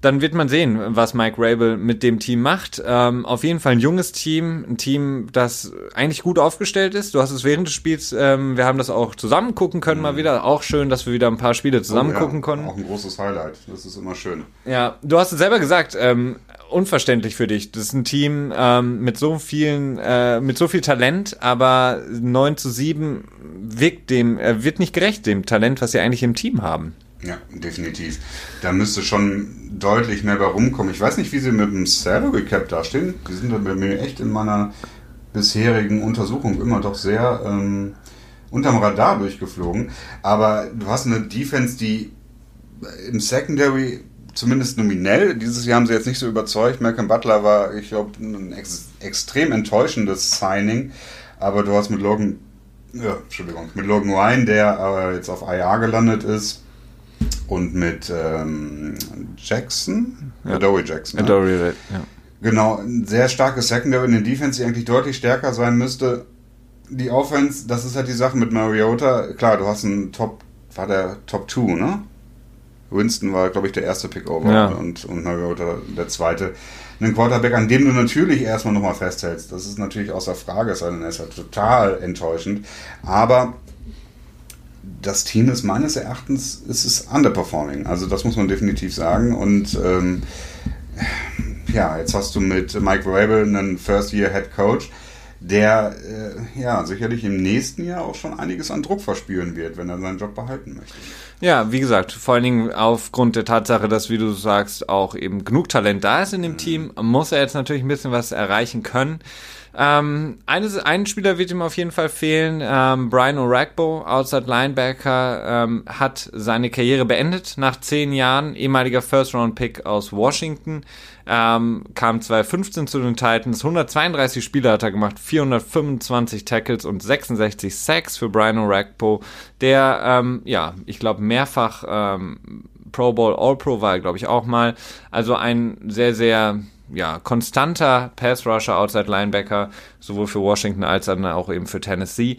dann wird man sehen, was Mike Rabel mit dem Team macht. Ähm, auf jeden Fall ein junges Team, ein Team, das eigentlich gut aufgestellt ist. Du hast es während des Spiels, ähm, wir haben das auch zusammen gucken können mhm. mal wieder. Auch schön, dass wir wieder ein paar Spiele zusammen oh, ja. gucken konnten. Auch ein großes Highlight. Das ist immer schön. Ja, du hast es selber gesagt. Ähm, unverständlich für dich. Das ist ein Team ähm, mit so vielen, äh, mit so viel Talent, aber 9 zu 7 wirkt dem, äh, wird nicht gerecht dem Talent, was sie eigentlich im Team haben. Ja, definitiv. Da müsste schon deutlich mehr bei rumkommen. Ich weiß nicht, wie sie mit dem Salary Cap dastehen. Die sind bei mir echt in meiner bisherigen Untersuchung immer doch sehr ähm, unterm Radar durchgeflogen. Aber du hast eine Defense, die im Secondary zumindest nominell, dieses Jahr haben sie jetzt nicht so überzeugt. Malcolm Butler war, ich glaube, ein ex extrem enttäuschendes Signing. Aber du hast mit Logan, ja, Entschuldigung, mit Logan Ryan, der aber jetzt auf IR gelandet ist, und mit ähm, Jackson, ja. Adoree Jackson. Ne? Adoree, ja. Genau, ein sehr starkes Secondary in den Defense, die eigentlich deutlich stärker sein müsste. Die Offense, das ist halt die Sache mit Mariota. Klar, du hast einen Top, war der Top 2, ne? Winston war, glaube ich, der erste Pickover ja. und, und Mariota der zweite. Ein Quarterback, an dem du natürlich erstmal nochmal festhältst. Das ist natürlich außer Frage, es ist halt total enttäuschend. Aber das Team ist meines Erachtens ist es underperforming. Also das muss man definitiv sagen. Und ähm, ja, jetzt hast du mit Mike Rabel einen First-Year-Head Coach, der äh, ja sicherlich im nächsten Jahr auch schon einiges an Druck verspüren wird, wenn er seinen Job behalten möchte. Ja, wie gesagt, vor allen Dingen aufgrund der Tatsache, dass, wie du sagst, auch eben genug Talent da ist in dem mhm. Team, muss er jetzt natürlich ein bisschen was erreichen können. Ähm, eines, ein Spieler wird ihm auf jeden Fall fehlen. Ähm, Brian O'Ragbo, Outside Linebacker, ähm, hat seine Karriere beendet nach zehn Jahren. Ehemaliger First-Round-Pick aus Washington. Ähm, kam 2015 zu den Titans. 132 Spiele hat er gemacht, 425 Tackles und 66 Sacks für Brian O'Ragbo, der, ähm, ja, ich glaube, mehrfach ähm, Pro Bowl All-Pro war, glaube ich, auch mal. Also ein sehr, sehr ja, konstanter Pass-Rusher, Outside-Linebacker, sowohl für Washington als auch eben für Tennessee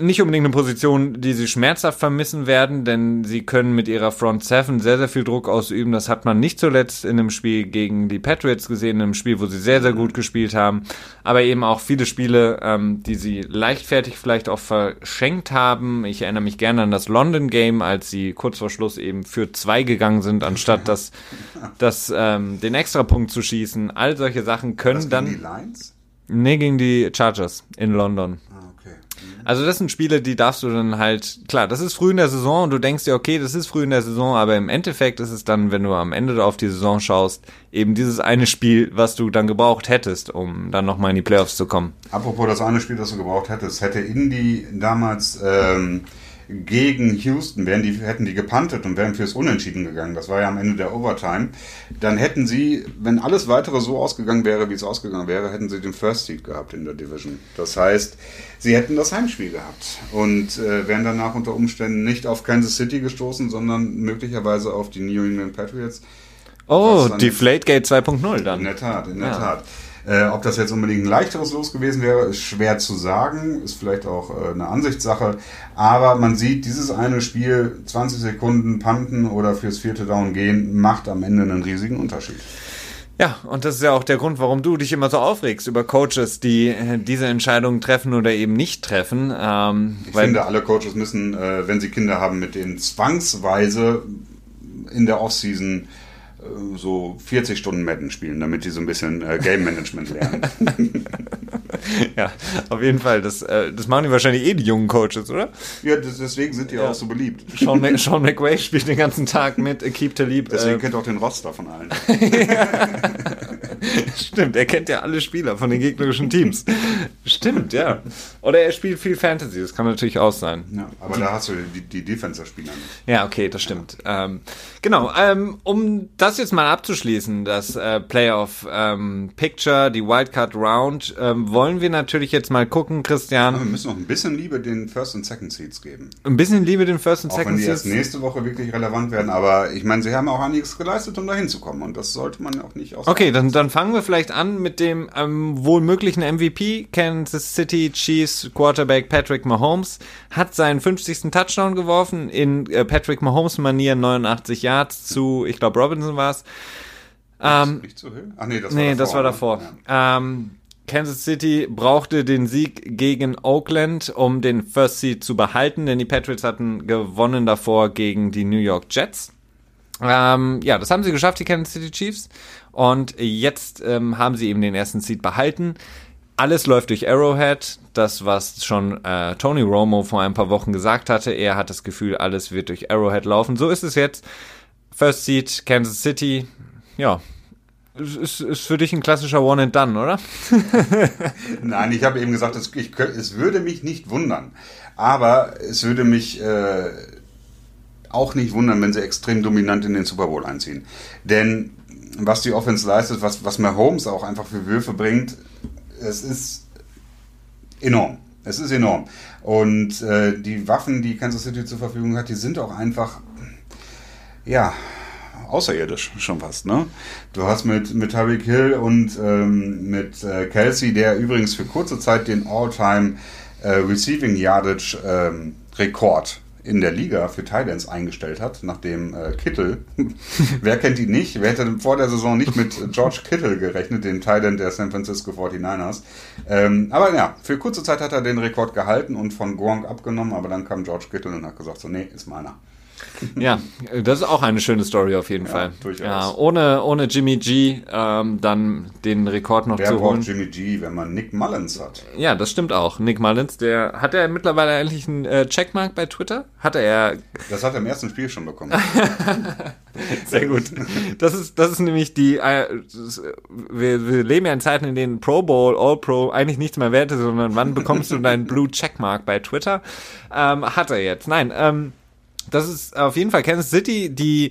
nicht unbedingt eine Position, die sie schmerzhaft vermissen werden, denn sie können mit ihrer Front Seven sehr, sehr viel Druck ausüben. Das hat man nicht zuletzt in einem Spiel gegen die Patriots gesehen, in einem Spiel, wo sie sehr, sehr gut gespielt haben, aber eben auch viele Spiele, ähm, die sie leichtfertig vielleicht auch verschenkt haben. Ich erinnere mich gerne an das London Game, als sie kurz vor Schluss eben für zwei gegangen sind, anstatt das, das ähm, den Extrapunkt zu schießen. All solche Sachen können dann. Die Lions? Nee, gegen die Chargers in London. Also das sind Spiele, die darfst du dann halt, klar, das ist früh in der Saison und du denkst dir, okay, das ist früh in der Saison, aber im Endeffekt ist es dann, wenn du am Ende auf die Saison schaust, eben dieses eine Spiel, was du dann gebraucht hättest, um dann nochmal in die Playoffs zu kommen. Apropos das eine Spiel, das du gebraucht hättest, hätte Indy damals ähm, gegen Houston, wären die, hätten die gepantet und wären fürs Unentschieden gegangen, das war ja am Ende der Overtime, dann hätten sie, wenn alles weitere so ausgegangen wäre, wie es ausgegangen wäre, hätten sie den First Seed gehabt in der Division. Das heißt, sie hätten das Heimspiel gehabt und äh, wären danach unter Umständen nicht auf Kansas City gestoßen, sondern möglicherweise auf die New England Patriots. Oh, Deflategate 2.0 dann. In der Tat, in der ja. Tat. Äh, ob das jetzt unbedingt ein leichteres Los gewesen wäre, ist schwer zu sagen, ist vielleicht auch äh, eine Ansichtssache. Aber man sieht, dieses eine Spiel, 20 Sekunden panten oder fürs vierte Down gehen, macht am Ende einen riesigen Unterschied. Ja, und das ist ja auch der Grund, warum du dich immer so aufregst über Coaches, die äh, diese Entscheidungen treffen oder eben nicht treffen. Ähm, ich finde, alle Coaches müssen, äh, wenn sie Kinder haben, mit denen zwangsweise in der Offseason äh, so 40 Stunden Madden spielen, damit die so ein bisschen äh, Game Management lernen. *laughs* ja, auf jeden Fall. Das, äh, das machen die wahrscheinlich eh die jungen Coaches, oder? Ja, das, deswegen sind die ja. auch so beliebt. Sean, Mac *laughs* Sean McWay spielt den ganzen Tag mit Keep Talib. Deswegen äh, kennt auch den Roster von allen. *laughs* Stimmt, er kennt ja alle Spieler von den gegnerischen Teams. Stimmt, ja. Oder er spielt viel Fantasy, das kann natürlich auch sein. Ja, aber die, da hast du die, die Defensive-Spieler nicht. Ja, okay, das stimmt. Ja. Ähm, genau, ähm, um das jetzt mal abzuschließen, das äh, Playoff ähm, Picture, die Wildcard Round, ähm, wollen wir natürlich jetzt mal gucken, Christian. Aber wir müssen noch ein bisschen Liebe den First und Second Seeds geben. Ein bisschen Liebe den First und auch Second Seeds. Auch wenn die erst nächste Woche wirklich relevant werden, aber ich meine, sie haben auch einiges geleistet, um da hinzukommen und das sollte man auch nicht aus. Okay, dann, dann fangen wir vielleicht an mit dem ähm, wohl möglichen MVP, Kansas City Chiefs Quarterback Patrick Mahomes, hat seinen 50. Touchdown geworfen in äh, Patrick Mahomes Manier 89 Yards zu, ich glaube Robinson war es. Ähm, nicht zu Hill? Ach nee, das war nee, davor. Das war davor. Ja. Ähm, Kansas City brauchte den Sieg gegen Oakland, um den First Seed zu behalten, denn die Patriots hatten gewonnen davor gegen die New York Jets. Ähm, ja, das haben sie geschafft, die Kansas City Chiefs. Und jetzt ähm, haben sie eben den ersten Seed behalten. Alles läuft durch Arrowhead. Das, was schon äh, Tony Romo vor ein paar Wochen gesagt hatte. Er hat das Gefühl, alles wird durch Arrowhead laufen. So ist es jetzt. First Seed, Kansas City. Ja, ist, ist für dich ein klassischer One and Done, oder? *laughs* Nein, ich habe eben gesagt, es, ich, es, würde mich nicht wundern. Aber es würde mich äh, auch nicht wundern, wenn sie extrem dominant in den Super Bowl einziehen. Denn was die Offense leistet, was, was Mahomes auch einfach für Würfe bringt, es ist enorm. Es ist enorm. Und äh, die Waffen, die Kansas City zur Verfügung hat, die sind auch einfach ja, außerirdisch schon fast, ne? Du hast mit, mit Tyreek Hill und ähm, mit äh, Kelsey, der übrigens für kurze Zeit den All-Time äh, Receiving Yardage ähm, Rekord in der Liga für Titans eingestellt hat, nachdem äh, Kittel, *laughs* wer kennt ihn nicht, wer hätte vor der Saison nicht mit George Kittle gerechnet, dem Titan der San Francisco 49ers. Ähm, aber ja, für kurze Zeit hat er den Rekord gehalten und von Gronk abgenommen, aber dann kam George Kittle und hat gesagt, so, nee, ist meiner. Ja, das ist auch eine schöne Story auf jeden ja, Fall. Durchaus. Ja, ohne, ohne Jimmy G ähm, dann den Rekord noch Wer zu holen. Wer Jimmy G, wenn man Nick Mullins hat? Ja, das stimmt auch. Nick Mullins, der hat er mittlerweile eigentlich einen äh, Checkmark bei Twitter? Hatte er. Das hat er im ersten Spiel schon bekommen. *laughs* Sehr gut. Das ist, das ist nämlich die. Äh, wir, wir leben ja in Zeiten, in denen Pro Bowl, All Pro eigentlich nichts mehr wert ist, sondern wann bekommst du deinen Blue Checkmark bei Twitter? Ähm, hat er jetzt. Nein, ähm, das ist auf jeden Fall Kansas City, die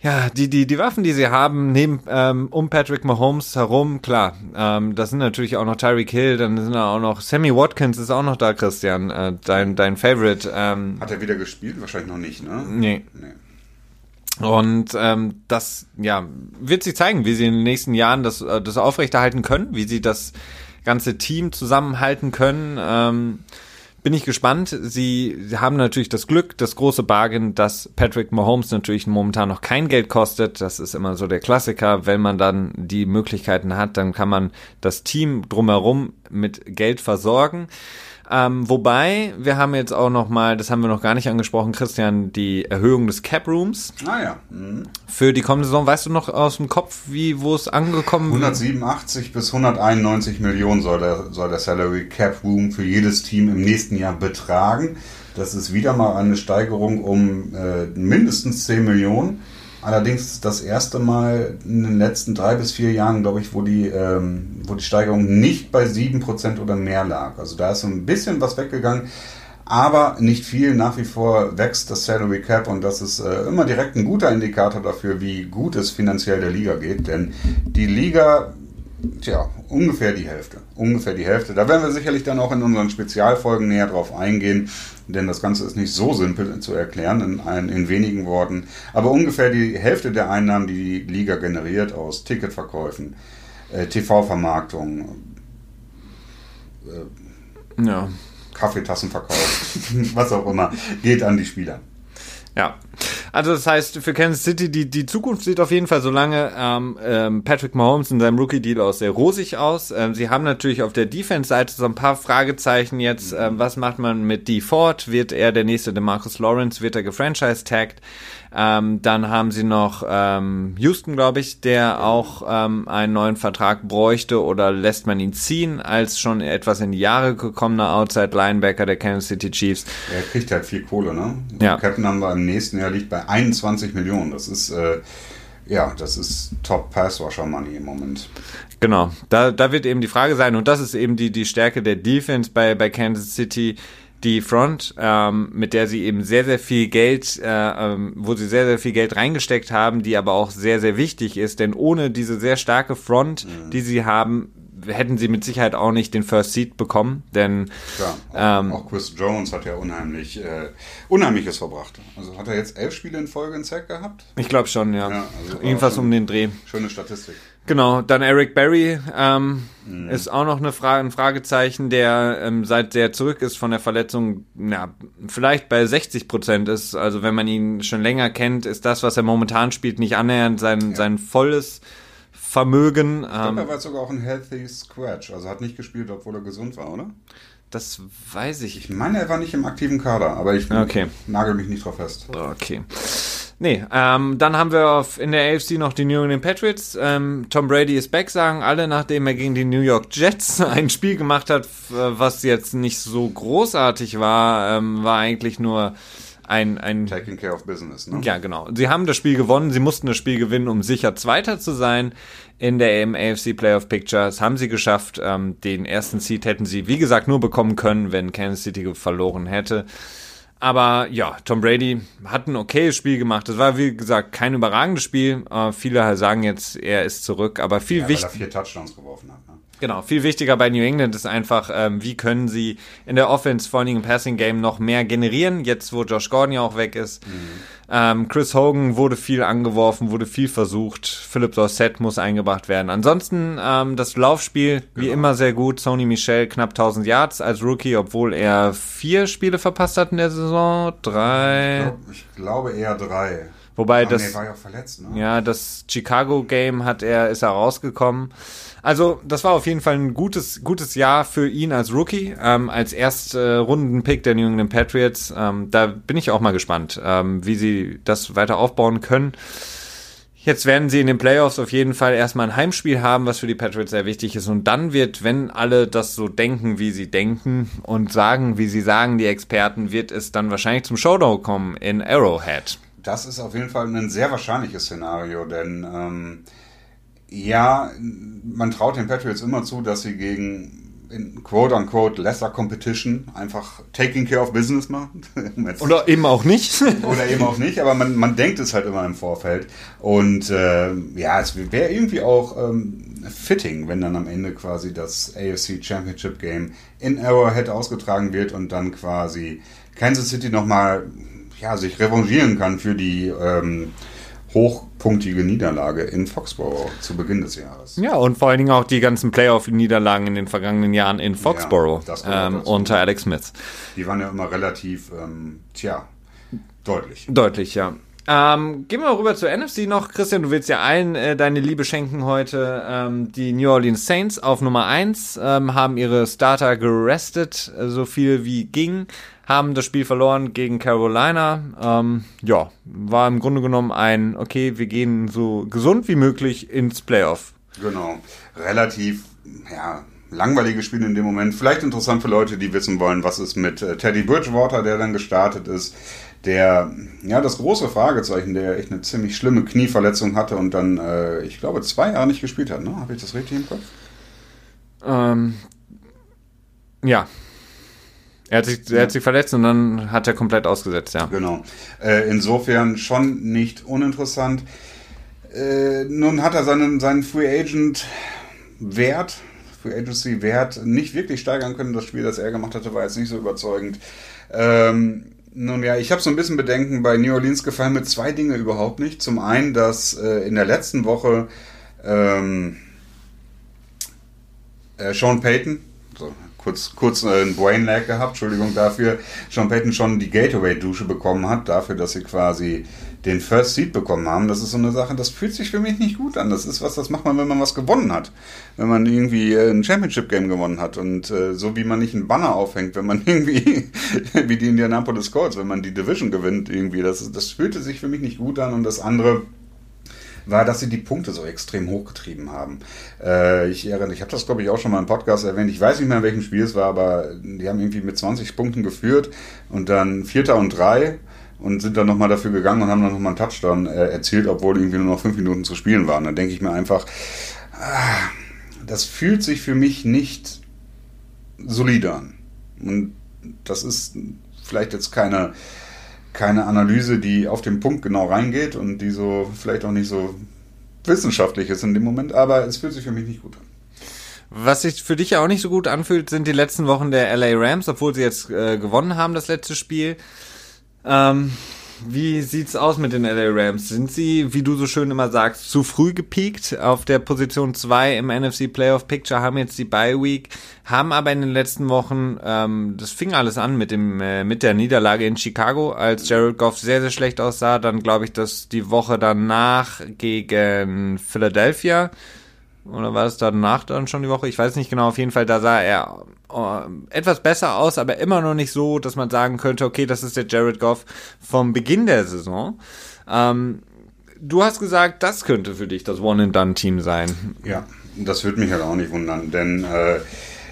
ja, die, die, die Waffen, die sie haben, neben, ähm, um Patrick Mahomes herum, klar, ähm, das sind natürlich auch noch Tyreek Hill, dann sind da auch noch Sammy Watkins ist auch noch da, Christian, äh, dein, dein Favorite. Ähm, Hat er wieder gespielt? Wahrscheinlich noch nicht, ne? Nee. nee. Und ähm, das ja wird sich zeigen, wie sie in den nächsten Jahren das, äh, das aufrechterhalten können, wie sie das ganze Team zusammenhalten können. Ähm, bin ich gespannt. Sie, haben natürlich das Glück, das große Bargain, dass Patrick Mahomes natürlich momentan noch kein Geld kostet. Das ist immer so der Klassiker. Wenn man dann die Möglichkeiten hat, dann kann man das Team drumherum mit Geld versorgen. Ähm, wobei, wir haben jetzt auch noch mal, das haben wir noch gar nicht angesprochen, Christian, die Erhöhung des Cap Rooms. Ah ja. Mhm. Für die kommende Saison, weißt du noch aus dem Kopf, wie, wo es angekommen ist? 187 bis 191 Millionen soll der, soll der Salary Cap Room für jedes Team im nächsten Jahr betragen. Das ist wieder mal eine Steigerung um äh, mindestens 10 Millionen. Allerdings das erste Mal in den letzten drei bis vier Jahren, glaube ich, wo die, ähm, wo die Steigerung nicht bei 7% oder mehr lag. Also da ist so ein bisschen was weggegangen, aber nicht viel. Nach wie vor wächst das Salary Cap und das ist äh, immer direkt ein guter Indikator dafür, wie gut es finanziell der Liga geht. Denn die Liga Tja, ungefähr die Hälfte. Ungefähr die Hälfte. Da werden wir sicherlich dann auch in unseren Spezialfolgen näher drauf eingehen, denn das Ganze ist nicht so simpel zu erklären in, ein, in wenigen Worten. Aber ungefähr die Hälfte der Einnahmen, die die Liga generiert aus Ticketverkäufen, äh, TV-Vermarktung, äh, ja. Kaffeetassenverkauf, *laughs* was auch immer, geht an die Spieler. Ja. Also das heißt, für Kansas City, die, die Zukunft sieht auf jeden Fall, solange ähm, ähm, Patrick Mahomes in seinem Rookie-Deal aus sehr rosig aus. Ähm, sie haben natürlich auf der Defense-Seite so ein paar Fragezeichen jetzt. Ähm, was macht man mit D. Ford? Wird er der nächste DeMarcus Lawrence? Wird er gefranchise-tagged? Ähm, dann haben sie noch ähm, Houston, glaube ich, der auch ähm, einen neuen Vertrag bräuchte oder lässt man ihn ziehen als schon etwas in die Jahre gekommener Outside Linebacker der Kansas City Chiefs. Er kriegt halt viel Kohle, ne? Ja. Captain Number im nächsten Jahr liegt bei 21 Millionen. Das ist äh, ja, das ist Top Passwasher Money im Moment. Genau, da, da wird eben die Frage sein, und das ist eben die, die Stärke der Defense bei, bei Kansas City die Front, ähm, mit der sie eben sehr, sehr viel Geld, äh, ähm, wo sie sehr, sehr viel Geld reingesteckt haben, die aber auch sehr, sehr wichtig ist, denn ohne diese sehr starke Front, mhm. die sie haben, hätten sie mit Sicherheit auch nicht den First Seed bekommen, denn Klar, auch, ähm, auch Chris Jones hat ja unheimlich äh, Unheimliches verbracht. Also hat er jetzt elf Spiele in Folge in Sack gehabt? Ich glaube schon, ja. ja also Jedenfalls um den Dreh. Schöne Statistik. Genau, dann Eric Berry ähm, mhm. ist auch noch eine Frage, ein Fragezeichen, der ähm, seit der zurück ist von der Verletzung, ja, vielleicht bei 60 Prozent ist. Also wenn man ihn schon länger kennt, ist das, was er momentan spielt, nicht annähernd sein, ja. sein volles Vermögen. Ich glaube, ähm, er war sogar auch ein Healthy Scratch, also hat nicht gespielt, obwohl er gesund war, oder? Das weiß ich. Ich meine, er war nicht im aktiven Kader, aber ich okay. nagel mich nicht drauf fest. Okay. Nee, ähm, dann haben wir auf, in der AFC noch die New England Patriots. Ähm, Tom Brady ist back, sagen alle, nachdem er gegen die New York Jets *laughs* ein Spiel gemacht hat, was jetzt nicht so großartig war, ähm, war eigentlich nur ein, ein Taking care of business, ne? Ja, genau. Sie haben das Spiel gewonnen, sie mussten das Spiel gewinnen, um sicher Zweiter zu sein in der AFC Playoff Picture. Das haben sie geschafft. Ähm, den ersten Seed hätten sie, wie gesagt, nur bekommen können, wenn Kansas City verloren hätte. Aber ja, Tom Brady hat ein okayes Spiel gemacht. Das war, wie gesagt, kein überragendes Spiel. Äh, viele sagen jetzt, er ist zurück, aber viel ja, wichtiger. vier Touchdowns geworfen hat. Genau, viel wichtiger bei New England ist einfach, ähm, wie können sie in der Offense, vor allem im Passing Game, noch mehr generieren, jetzt wo Josh Gordon ja auch weg ist. Mhm. Ähm, Chris Hogan wurde viel angeworfen, wurde viel versucht. Philip Dorset muss eingebracht werden. Ansonsten ähm, das Laufspiel wie genau. immer sehr gut. Sony Michel knapp 1000 Yards als Rookie, obwohl er vier Spiele verpasst hat in der Saison. Drei. Ich, glaub, ich glaube eher drei. Wobei ah, das, nee, war ja, verletzt, ne? ja das Chicago Game hat er ist er rausgekommen. Also das war auf jeden Fall ein gutes gutes Jahr für ihn als Rookie, ähm, als Erstrunden-Pick der New England Patriots. Ähm, da bin ich auch mal gespannt, ähm, wie sie das weiter aufbauen können. Jetzt werden sie in den Playoffs auf jeden Fall erstmal ein Heimspiel haben, was für die Patriots sehr wichtig ist. Und dann wird, wenn alle das so denken, wie sie denken und sagen, wie sie sagen, die Experten, wird es dann wahrscheinlich zum Showdown kommen in Arrowhead. Das ist auf jeden Fall ein sehr wahrscheinliches Szenario, denn ähm, ja, man traut den Patriots immer zu, dass sie gegen in quote unquote lesser competition einfach taking care of business machen. *laughs* Oder eben auch nicht. *laughs* Oder eben auch nicht, aber man, man denkt es halt immer im Vorfeld. Und äh, ja, es wäre irgendwie auch ähm, fitting, wenn dann am Ende quasi das AFC Championship Game in Arrowhead ausgetragen wird und dann quasi Kansas City nochmal ja, sich revanchieren kann für die ähm, hochpunktige Niederlage in Foxborough zu Beginn des Jahres. Ja, und vor allen Dingen auch die ganzen Playoff-Niederlagen in den vergangenen Jahren in Foxborough ja, ähm, unter Alex Smith. Die waren ja immer relativ, ähm, tja, deutlich. Deutlich, ja. Ähm, gehen wir rüber zur NFC noch. Christian, du willst ja allen äh, deine Liebe schenken heute. Ähm, die New Orleans Saints auf Nummer 1 ähm, haben ihre Starter gerestet, äh, so viel wie ging haben das Spiel verloren gegen Carolina. Ähm, ja, war im Grunde genommen ein, okay, wir gehen so gesund wie möglich ins Playoff. Genau. Relativ, ja, langweiliges Spiel in dem Moment. Vielleicht interessant für Leute, die wissen wollen, was ist mit äh, Teddy Bridgewater, der dann gestartet ist. Der, ja, das große Fragezeichen, der echt eine ziemlich schlimme Knieverletzung hatte und dann, äh, ich glaube, zwei Jahre nicht gespielt hat, ne? Habe ich das richtig im Kopf? Ähm, ja, er hat, sich, er hat sich verletzt und dann hat er komplett ausgesetzt, ja. Genau. Äh, insofern schon nicht uninteressant. Äh, nun hat er seinen, seinen Free Agent Wert, Free Agency Wert nicht wirklich steigern können. Das Spiel, das er gemacht hatte, war jetzt nicht so überzeugend. Ähm, nun ja, ich habe so ein bisschen Bedenken. Bei New Orleans gefallen mir zwei Dinge überhaupt nicht. Zum einen, dass äh, in der letzten Woche ähm, äh, Sean Payton, so, kurz, kurz äh, einen Brain Lag gehabt, Entschuldigung dafür, Sean Payton schon die Gateway-Dusche bekommen hat, dafür, dass sie quasi den First Seed bekommen haben. Das ist so eine Sache, das fühlt sich für mich nicht gut an. Das ist was, das macht man, wenn man was gewonnen hat. Wenn man irgendwie äh, ein Championship-Game gewonnen hat. Und äh, so wie man nicht einen Banner aufhängt, wenn man *laughs* irgendwie, wie die Indianapolis Colts, wenn man die Division gewinnt, irgendwie, das, das fühlte sich für mich nicht gut an. Und das andere, war, dass sie die Punkte so extrem hochgetrieben haben. Äh, ich erinnere, ich habe das glaube ich auch schon mal im Podcast erwähnt. Ich weiß nicht mehr, in welchem Spiel es war, aber die haben irgendwie mit 20 Punkten geführt und dann Vierter und drei und sind dann nochmal dafür gegangen und haben dann nochmal einen Touchdown äh, erzielt, obwohl irgendwie nur noch fünf Minuten zu spielen waren. Da denke ich mir einfach, ah, das fühlt sich für mich nicht solide an. Und das ist vielleicht jetzt keine keine Analyse, die auf den Punkt genau reingeht und die so vielleicht auch nicht so wissenschaftlich ist in dem Moment, aber es fühlt sich für mich nicht gut an. Was sich für dich ja auch nicht so gut anfühlt, sind die letzten Wochen der LA Rams, obwohl sie jetzt äh, gewonnen haben, das letzte Spiel. Ähm, wie sieht's aus mit den LA Rams? Sind sie, wie du so schön immer sagst, zu früh gepiekt auf der Position 2 im NFC Playoff Picture, haben jetzt die Bye Week, haben aber in den letzten Wochen, ähm, das fing alles an mit dem äh, mit der Niederlage in Chicago, als Jared Goff sehr sehr schlecht aussah, dann glaube ich, dass die Woche danach gegen Philadelphia oder war es danach dann schon die Woche? Ich weiß nicht genau. Auf jeden Fall, da sah er äh, etwas besser aus, aber immer noch nicht so, dass man sagen könnte, okay, das ist der Jared Goff vom Beginn der Saison. Ähm, du hast gesagt, das könnte für dich das One-and-Done-Team sein. Ja, das würde mich halt auch nicht wundern, denn äh,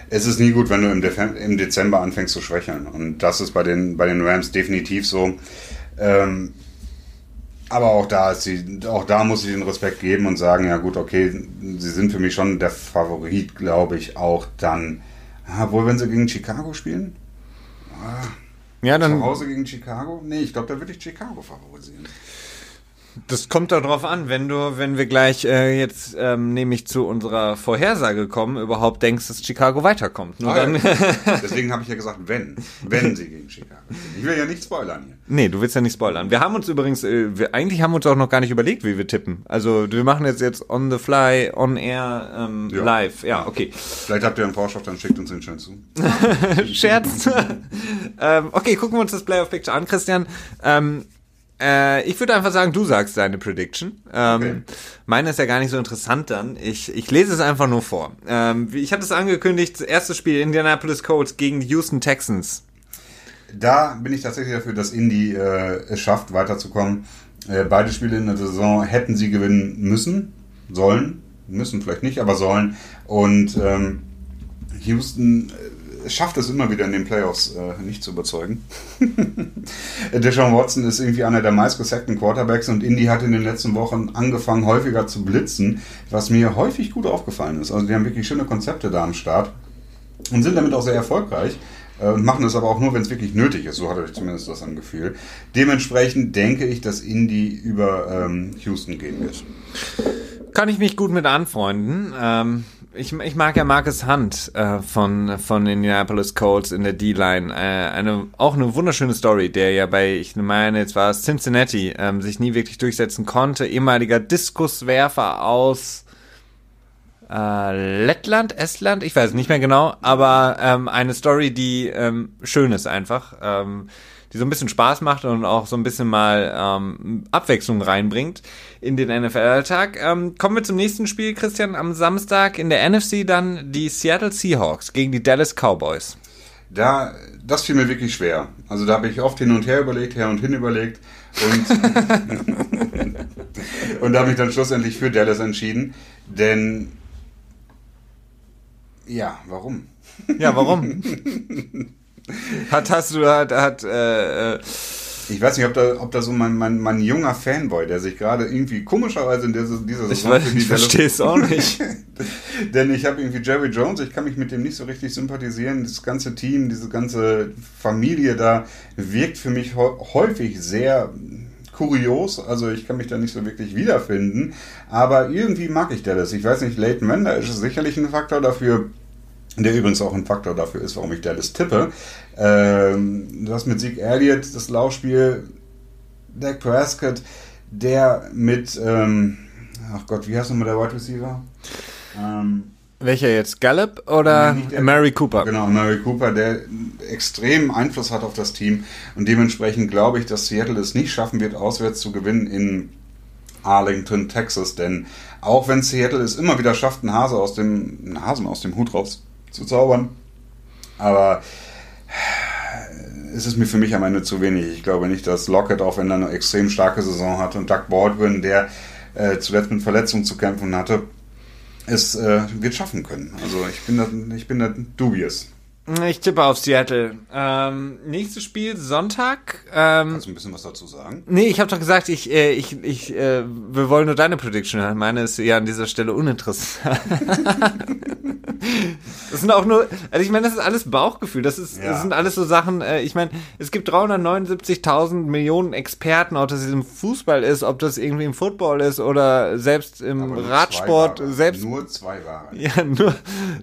es ist nie gut, wenn du im, Def im Dezember anfängst zu schwächeln. Und das ist bei den, bei den Rams definitiv so. Ähm, aber auch da ist sie, auch da muss ich den Respekt geben und sagen, ja gut, okay, sie sind für mich schon der Favorit, glaube ich, auch dann. Obwohl, wenn sie gegen Chicago spielen? Ah, ja, dann. Zu Hause gegen Chicago? Nee, ich glaube, da würde ich Chicago favorisieren. Das kommt darauf an, wenn du, wenn wir gleich äh, jetzt ähm, nämlich zu unserer Vorhersage kommen, überhaupt denkst, dass Chicago weiterkommt. Nur Ah, dann, ja. *laughs* Deswegen habe ich ja gesagt, wenn. Wenn sie gegen Chicago. Ich will ja nicht spoilern hier. nee, du willst ja nicht spoilern. Wir haben uns übrigens, äh, wir, eigentlich haben wir uns auch noch gar nicht überlegt, wie wir tippen. Also wir machen jetzt jetzt on the fly, on air, ähm, Ja. live. Ja, okay. Vielleicht habt ihr einen Vorschlag, dann schickt uns den schön zu. *laughs* Scherz. *laughs* ähm, okay, gucken wir uns das Playoff Picture an, Christian. Ähm, äh, ich würde einfach sagen, du sagst deine Prediction. Ähm, Okay. Meine ist ja gar nicht so interessant dann. Ich, ich lese es einfach nur vor. Ähm, ich hatte es angekündigt, das erste Spiel Indianapolis Colts gegen die Houston Texans. Da bin ich tatsächlich dafür, dass Indy äh, es schafft, weiterzukommen. Äh, beide Spiele in der Saison hätten sie gewinnen müssen, sollen, müssen vielleicht nicht, aber sollen. Und ähm, Houston äh, schafft es immer wieder in den Playoffs äh, nicht zu überzeugen. *laughs* Deshaun Watson ist irgendwie einer der meistgesackten Quarterbacks und Indy hat in den letzten Wochen angefangen, häufiger zu blitzen, was mir häufig gut aufgefallen ist. Also die haben wirklich schöne Konzepte da am Start und sind damit auch sehr erfolgreich. äh, Und machen es aber auch nur, wenn es wirklich nötig ist. So hatte ich zumindest das am Gefühl. Dementsprechend denke ich, dass Indy über ähm, Houston gehen wird. Kann ich mich gut mit anfreunden. Ähm, ich, ich mag ja Marcus Hunt äh, von, von Indianapolis Colts in der D-Line. Äh, eine, auch eine wunderschöne Story, der ja bei, ich meine, jetzt war es Cincinnati, ähm, sich nie wirklich durchsetzen konnte. Ehemaliger Diskuswerfer aus äh, Lettland, Estland, ich weiß nicht mehr genau, aber ähm, eine Story, die ähm, schön ist einfach, ähm, die so ein bisschen Spaß macht und auch so ein bisschen mal ähm, Abwechslung reinbringt in den NFL-Alltag. Ähm, kommen wir zum nächsten Spiel, Christian, am Samstag in der NFC dann die Seattle Seahawks gegen die Dallas Cowboys. Da, das fiel mir wirklich schwer. Also da habe ich oft hin und her überlegt, her und hin überlegt und, *laughs* und da habe ich dann schlussendlich für Dallas entschieden. Denn ja, warum? Ja, warum? *laughs* hat, hast du, hat, hat, äh, äh, Ich weiß nicht, ob da, ob da so mein, mein, mein junger Fanboy, der sich gerade irgendwie komischerweise in dieser, dieser ich, Saison weiß- für die ich verstehe es auch nicht. *laughs* Denn ich habe irgendwie Jerry Jones, ich kann mich mit dem nicht so richtig sympathisieren. Das ganze Team, diese ganze Familie da wirkt für mich hä- häufig sehr kurios. Also ich kann mich da nicht so wirklich wiederfinden. Aber irgendwie mag ich Dallas. Ich weiß nicht, Leighton Wender ist sicherlich ein Faktor dafür. Der übrigens auch ein Faktor dafür ist, warum ich Dallas tippe. Ähm, das mit Zeke Elliott, das Laufspiel, Dak Prescott, der mit, ähm, ach Gott, wie heißt nochmal der Wide Receiver? Ähm, Welcher jetzt? Gallup oder Nee, der- Mary Cooper? Genau, Mary Cooper, der extremen Einfluss hat auf das Team. Und dementsprechend glaube ich, dass Seattle es nicht schaffen wird, auswärts zu gewinnen in Arlington, Texas. Denn auch wenn Seattle es immer wieder schafft, einen Hase aus dem, einen Hasen aus dem Hut raus zu zaubern, aber es ist mir für mich am Ende zu wenig. Ich glaube nicht, dass Lockett, auch wenn er eine extrem starke Saison hatte, und Doug Baldwin, der äh, zuletzt mit Verletzungen zu kämpfen hatte, es äh, wird schaffen können. Also ich bin da, ich bin da dubious. Ich tippe auf Seattle. Ähm, nächstes Spiel Sonntag. Ähm, Kannst du ein bisschen was dazu sagen? nee, ich habe doch gesagt, ich, äh, ich, ich, äh, wir wollen nur deine Prediction hören. Meine ist ja an dieser Stelle uninteressant. *laughs* das sind auch nur, also ich meine, das ist alles Bauchgefühl. Das ist, Ja. das sind alles so Sachen. Äh, ich meine, es gibt 379.000 Millionen Experten, ob das im Fußball ist, ob das irgendwie im Football ist oder selbst im Radsport, selbst Nur zwei Ware. *laughs* ja, nur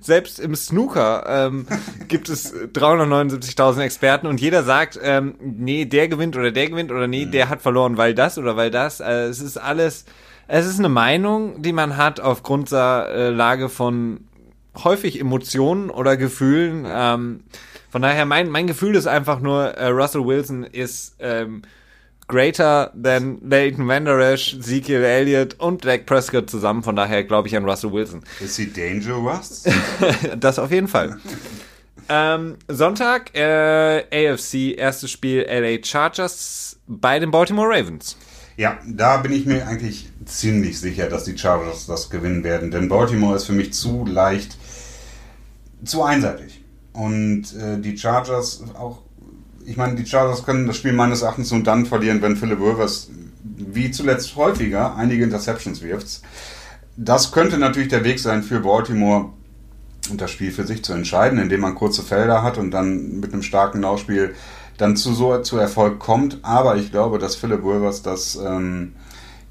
selbst im Snooker ähm, *laughs* gibt es 379.000 Experten und jeder sagt, ähm, nee, der gewinnt oder der gewinnt oder nee, der hat verloren, weil das oder weil das. Äh, es ist alles, es ist eine Meinung, die man hat aufgrund der äh, Lage von häufig Emotionen oder Gefühlen. Ähm, von daher, mein, mein Gefühl ist einfach nur, äh, Russell Wilson ist ähm, greater than Leighton Vander Esch, Ezekiel Elliott und Dak Prescott zusammen. Von daher glaube ich an Russell Wilson. Ist sie Dangerous? *laughs* das auf jeden Fall. *laughs* ähm, Sonntag, äh, AFC, erstes Spiel LA Chargers bei den Baltimore Ravens. ja, da bin ich mir eigentlich ziemlich sicher, dass die Chargers das gewinnen werden. Denn Baltimore ist für mich zu leicht, zu einseitig. Und äh, die Chargers auch, ich meine, die Chargers können das Spiel meines Erachtens nur dann verlieren, wenn Philip Rivers, wie zuletzt häufiger, einige Interceptions wirft. Das könnte natürlich der Weg sein für Baltimore, das Spiel für sich zu entscheiden, indem man kurze Felder hat und dann mit einem starken Laufspiel dann zu so zu Erfolg kommt. Aber ich glaube, dass Philip Rivers das ähm,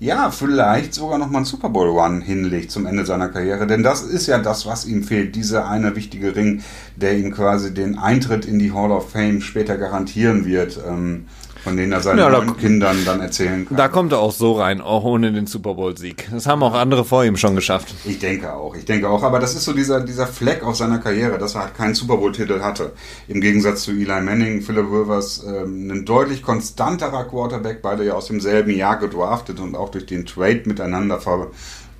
ja, vielleicht sogar nochmal einen Super Bowl Run hinlegt zum Ende seiner Karriere. Denn das ist ja das, was ihm fehlt. Dieser eine wichtige Ring, der ihm quasi den Eintritt in die Hall of Fame später garantieren wird. Ähm, von denen er seinen Ja, da- Kindern dann erzählen kann. Da kommt er auch so rein, auch ohne den Super Bowl-Sieg. Das haben auch andere vor ihm schon geschafft. Ich denke auch, ich denke auch. Aber das ist so dieser, dieser Fleck auf seiner Karriere, dass er halt keinen Super Bowl-Titel hatte. Im Gegensatz zu Eli Manning, Philip Rivers, ähm, ein deutlich konstanterer Quarterback, beide ja aus demselben Jahr gedraftet und auch durch den Trade miteinander ver,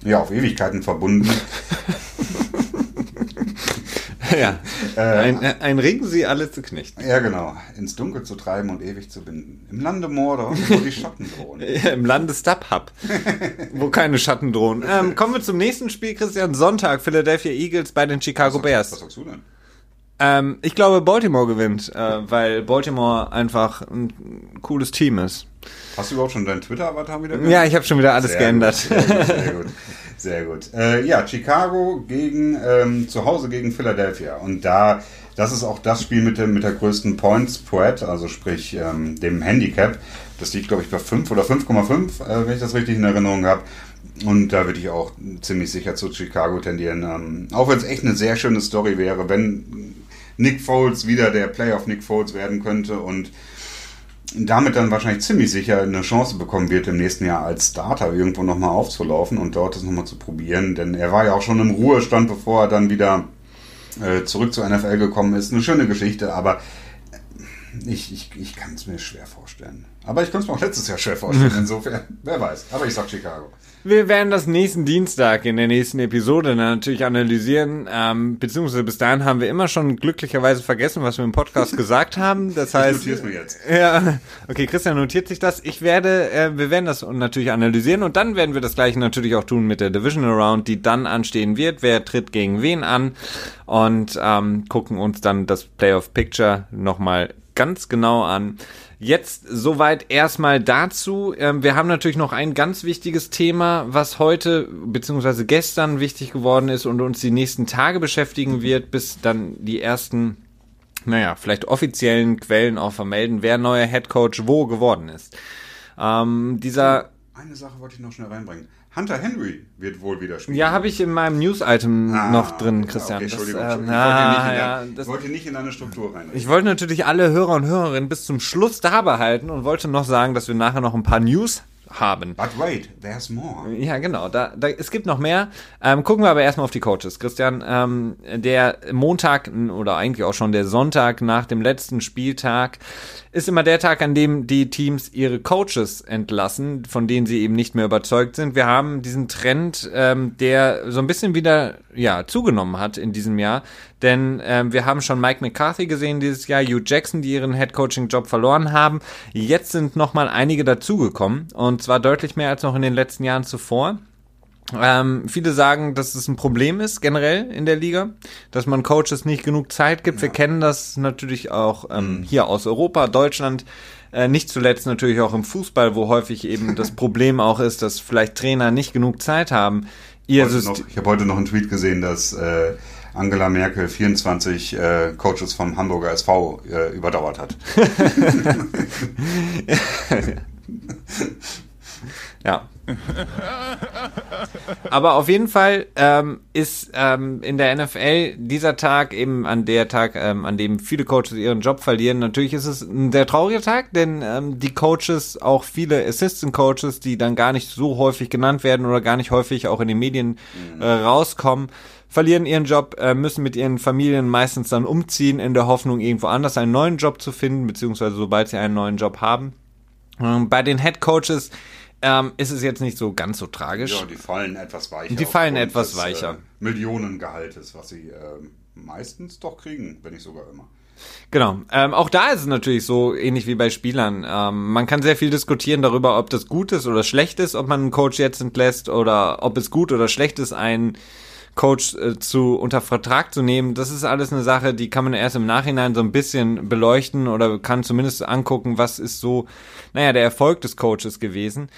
ja, auf Ewigkeiten verbunden. *laughs* *laughs* ja. ein, ein Ring sie alle zu knechten. ja, genau. Ins Dunkel zu treiben und ewig zu binden. Im Lande Mordor, wo die Schatten drohen. *laughs* Im Landesdub-Hub, wo keine Schatten drohen. *laughs* Ähm, kommen wir zum nächsten Spiel, Christian. Sonntag, Philadelphia Eagles bei den Chicago Was Bears. sagst du denn? Ähm, ich glaube, Baltimore gewinnt, äh, weil Baltimore einfach ein cooles Team ist. Hast du überhaupt schon deinen Twitter-Avatar wieder Ja, ich habe schon wieder alles Sehr geändert. Gut, sehr gut, sehr gut. Sehr gut. Äh, ja, Chicago gegen ähm, zu Hause gegen Philadelphia. Und da, das ist auch das Spiel mit, dem, mit der größten Point Spread, also sprich ähm, dem Handicap. Das liegt, glaube ich, bei 5 oder 5,5, äh, wenn ich das richtig in Erinnerung habe. Und da würde ich auch ziemlich sicher zu Chicago tendieren. Ähm, auch wenn es echt eine sehr schöne Story wäre, wenn Nick Foles wieder der Playoff Nick Foles werden könnte und damit dann wahrscheinlich ziemlich sicher eine Chance bekommen wird, im nächsten Jahr als Starter irgendwo nochmal aufzulaufen und dort das nochmal zu probieren. Denn er war ja auch schon im Ruhestand, bevor er dann wieder äh, zurück zur NFL gekommen ist. Eine schöne Geschichte, aber ich, ich, ich kann es mir schwer vorstellen. Aber ich konnte es mir auch letztes Jahr schwer vorstellen, *laughs* insofern, wer weiß. Aber ich sag Chicago. Wir werden das nächsten Dienstag in der nächsten Episode natürlich analysieren. Ähm, beziehungsweise bis dahin haben wir immer schon glücklicherweise vergessen, was wir im Podcast *laughs* gesagt haben. Das heißt, notier's mir jetzt. Ja, okay, Christian notiert sich das. Ich werde, äh, wir werden das natürlich analysieren und dann werden wir das gleiche natürlich auch tun mit der Divisional Round, die dann anstehen wird. Wer tritt gegen wen an und ähm, gucken uns dann das Playoff Picture nochmal ganz genau an. Jetzt soweit erstmal dazu. Ähm, wir haben natürlich noch ein ganz wichtiges Thema, was heute beziehungsweise gestern wichtig geworden ist und uns die nächsten Tage beschäftigen wird, bis dann die ersten, naja, vielleicht offiziellen Quellen auch vermelden, wer neuer Head Coach wo geworden ist. Ähm, dieser Eine Sache wollte ich noch schnell reinbringen. Hunter Henry wird wohl wieder spielen. ja, habe ich in meinem News-Item Ah, noch drin, Christian. Okay, Das, Entschuldigung. ähm, Entschuldigung. ah, ich, wollte nicht in ja, der, das, ich wollte nicht in eine Struktur rein. ich wollte natürlich alle Hörer und Hörerinnen bis zum Schluss da behalten und wollte noch sagen, dass wir nachher noch ein paar News haben. But wait, there's more. Ja, genau. Da, da, es gibt noch mehr. Ähm, gucken wir aber erstmal auf die Coaches. Christian, ähm, der Montag oder eigentlich auch schon der Sonntag nach dem letzten Spieltag ist immer der Tag, an dem die Teams ihre Coaches entlassen, von denen sie eben nicht mehr überzeugt sind. Wir haben diesen Trend, ähm, der so ein bisschen wieder ja zugenommen hat in diesem Jahr, denn ähm, wir haben schon Mike McCarthy gesehen dieses Jahr, Hugh Jackson, die ihren Headcoaching-Job verloren haben. Jetzt sind noch mal einige dazugekommen und zwar deutlich mehr als noch in den letzten Jahren zuvor. Ähm, viele sagen, dass es ein Problem ist generell in der Liga, dass man Coaches nicht genug Zeit gibt. Wir kennen das natürlich auch ähm, hier aus Europa, Deutschland, äh, nicht zuletzt natürlich auch im Fußball, wo häufig eben das *laughs* Problem auch ist, dass vielleicht Trainer nicht genug Zeit haben. Ihr Heute noch, ich habe heute noch einen Tweet gesehen, dass äh, Angela Merkel 24 äh, Coaches vom Hamburger SV äh, überdauert hat. *laughs* *laughs* Ja. *laughs* Aber auf jeden Fall ähm, ist ähm, in der NFL dieser Tag eben an der Tag, ähm, an dem viele Coaches ihren Job verlieren. Natürlich ist es ein sehr trauriger Tag, denn ähm, die Coaches, auch viele Assistant Coaches, die dann gar nicht so häufig genannt werden oder gar nicht häufig auch in den Medien äh, rauskommen, verlieren ihren Job, äh, müssen mit ihren Familien meistens dann umziehen, in der Hoffnung, irgendwo anders einen neuen Job zu finden, beziehungsweise sobald sie einen neuen Job haben. Ähm, bei den Head Coaches ähm, ist es jetzt nicht so ganz so tragisch. Ja, die fallen etwas weicher. Die fallen etwas des, weicher. Äh, Millionengehaltes, was sie äh, meistens doch kriegen, wenn nicht sogar immer. Genau. Ähm, auch da ist es natürlich so ähnlich wie bei Spielern. Ähm, man kann sehr viel diskutieren darüber, ob das gut ist oder schlecht ist, ob man einen Coach jetzt entlässt oder ob es gut oder schlecht ist, einen Coach äh, zu unter Vertrag zu nehmen. Das ist alles eine Sache, die kann man erst im Nachhinein so ein bisschen beleuchten oder kann zumindest angucken, was ist so, naja, der Erfolg des Coaches gewesen.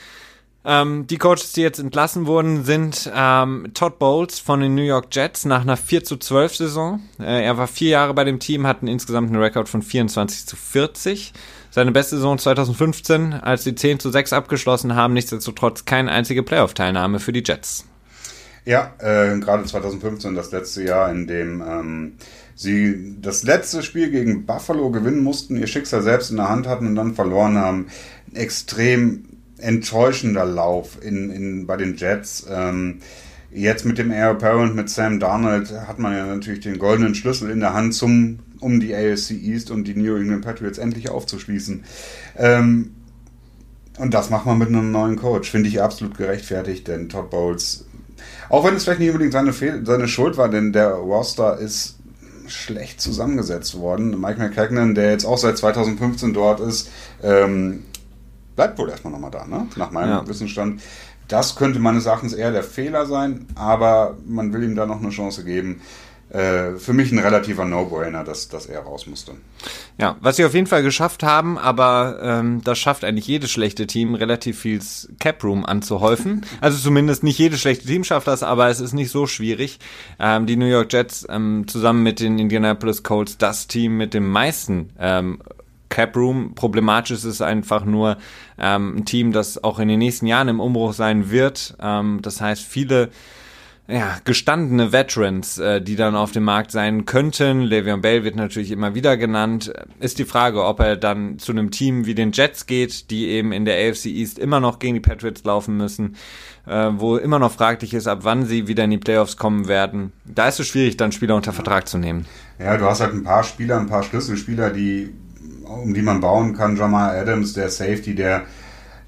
Ähm, die Coaches, die jetzt entlassen wurden, sind ähm, Todd Bowles von den New York Jets nach einer 4 zu 12 Saison. Äh, er war vier Jahre bei dem Team, hat einen insgesamt einen Rekord von 24 zu 40. seine beste Saison 2015, als sie 10 zu 6 abgeschlossen haben, nichtsdestotrotz keine einzige Playoff-Teilnahme für die Jets. Ja, äh, gerade 2015, das letzte Jahr, in dem ähm, sie das letzte Spiel gegen Buffalo gewinnen mussten, ihr Schicksal selbst in der Hand hatten und dann verloren haben. Extrem enttäuschender Lauf in, in, bei den Jets. Ähm, jetzt mit dem Air Apparent, mit Sam Darnold, hat man ja natürlich den goldenen Schlüssel in der Hand, zum, um die AFC East und die New England Patriots endlich aufzuschließen. Ähm, und das macht man mit einem neuen Coach. Finde ich absolut gerechtfertigt, denn Todd Bowles, auch wenn es vielleicht nicht unbedingt seine, Fehl seine Schuld war, denn der Roster ist schlecht zusammengesetzt worden. Mike McCagnon, der jetzt auch seit 2015 dort ist, ähm, bleibt wohl erstmal nochmal da, ne? nach meinem ja. Wissensstand. Das könnte meines Erachtens eher der Fehler sein, aber man will ihm da noch eine Chance geben. Äh, für mich ein relativer No-Brainer, dass, dass er raus musste. Ja, was sie auf jeden Fall geschafft haben, aber ähm, das schafft eigentlich jedes schlechte Team, relativ viel Cap-Room anzuhäufen. *laughs* Also zumindest nicht jedes schlechte Team schafft das, aber es ist nicht so schwierig. Ähm, die New York Jets ähm, zusammen mit den Indianapolis Colts das Team mit dem meisten ähm, Cap Room. Problematisch ist es einfach nur ähm, ein Team, das auch in den nächsten Jahren im Umbruch sein wird. Ähm, das heißt, viele ja, gestandene Veterans, äh, die dann auf dem Markt sein könnten. Le'Veon Bell wird natürlich immer wieder genannt. Ist die Frage, ob er dann zu einem Team wie den Jets geht, die eben in der AFC East immer noch gegen die Patriots laufen müssen, äh, wo immer noch fraglich ist, ab wann sie wieder in die Playoffs kommen werden. Da ist es schwierig, dann Spieler unter Vertrag zu nehmen. Ja, du hast halt ein paar Spieler, ein paar Schlüsselspieler, die um die man bauen kann. Jamal Adams, der Safety, der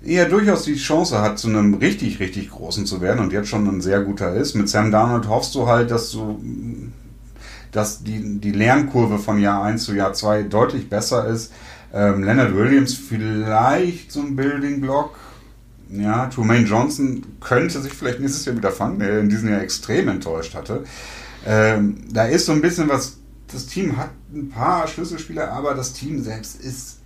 eher durchaus die Chance hat, zu einem richtig, richtig großen zu werden und jetzt schon ein sehr guter ist. Mit Sam Darnold hoffst du halt, dass du dass die, die Lernkurve von Jahr 1 zu Jahr 2 deutlich besser ist. Ähm, Leonard Williams vielleicht so ein Building Block. Ja, Trumaine Johnson könnte sich vielleicht nächstes Jahr wieder fangen, der in diesem Jahr extrem enttäuscht hatte. Ähm, da ist so ein bisschen was das Team hat ein paar Schlüsselspieler, aber das Team selbst ist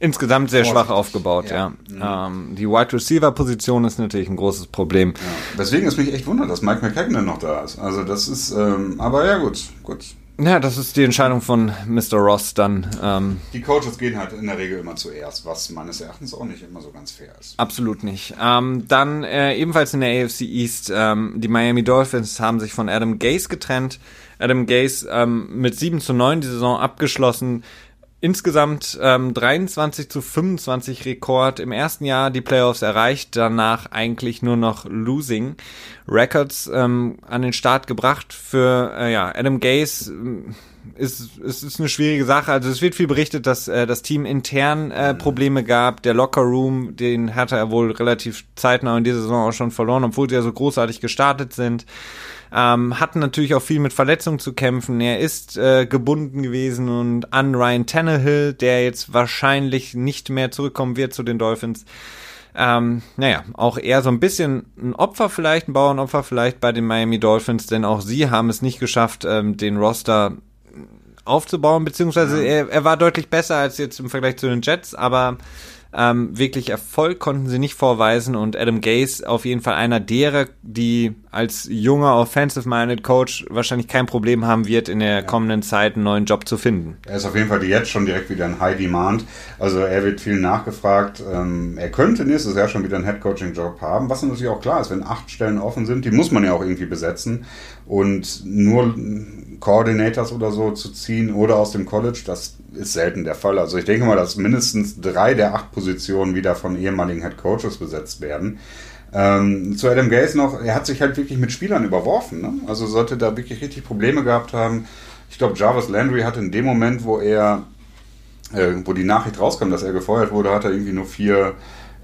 insgesamt sehr schwach aufgebaut, ja. ja. Mhm. Ähm, die Wide Receiver Position ist natürlich ein großes Problem. Ja. Deswegen ist mich echt wundert, dass Mike McKagan noch da ist. Also das ist, ähm, aber ja gut, gut. Ja, das ist die Entscheidung von Mr. Ross dann. Ähm, die Coaches gehen halt in der Regel immer zuerst, was meines Erachtens auch nicht immer so ganz fair ist. Absolut nicht. Ähm, dann äh, ebenfalls in der AFC East, ähm, die Miami Dolphins haben sich von Adam Gase getrennt. Adam Gase ähm, mit 7 zu 9 die Saison abgeschlossen. Insgesamt ähm, 23 zu 25 Rekord. Im ersten Jahr die Playoffs erreicht, danach eigentlich nur noch Losing Records ähm, an den Start gebracht. Für äh, ja, Adam Gase äh, ist, ist, ist eine schwierige Sache. Also es wird viel berichtet, dass äh, das Team intern äh, Probleme gab. Der Locker Room, den hatte er wohl relativ zeitnah in dieser Saison auch schon verloren, obwohl sie ja so großartig gestartet sind ähm, hatten natürlich auch viel mit Verletzungen zu kämpfen. Er ist äh, gebunden gewesen und an Ryan Tannehill, der jetzt wahrscheinlich nicht mehr zurückkommen wird zu den Dolphins. Ähm, naja, auch eher so ein bisschen ein Opfer vielleicht, ein Bauernopfer vielleicht bei den Miami Dolphins, denn auch sie haben es nicht geschafft, ähm, den Roster aufzubauen, beziehungsweise er, er war deutlich besser als jetzt im Vergleich zu den Jets, aber ähm, wirklich Erfolg konnten sie nicht vorweisen und Adam Gase auf jeden Fall einer derer, die als junger Offensive-Minded Coach wahrscheinlich kein Problem haben wird, in der kommenden Zeit einen neuen Job zu finden. Er ist auf jeden Fall jetzt schon direkt wieder ein High Demand. Also er wird viel nachgefragt. Ähm, er könnte nächstes Jahr schon wieder einen Head-Coaching-Job haben, was natürlich auch klar ist, wenn acht Stellen offen sind, die muss man ja auch irgendwie besetzen. Und nur Coordinators oder so zu ziehen oder aus dem College, das ist selten der Fall. Also ich denke mal, dass mindestens drei der acht Positionen wieder von ehemaligen Head Coaches besetzt werden. Ähm, zu Adam Gaze noch, er hat sich halt wirklich mit Spielern überworfen. Ne? Also sollte da wirklich richtig Probleme gehabt haben. Ich glaube, Jarvis Landry hatte in dem Moment, wo er, äh, wo die Nachricht rauskam, dass er gefeuert wurde, hat er irgendwie nur vier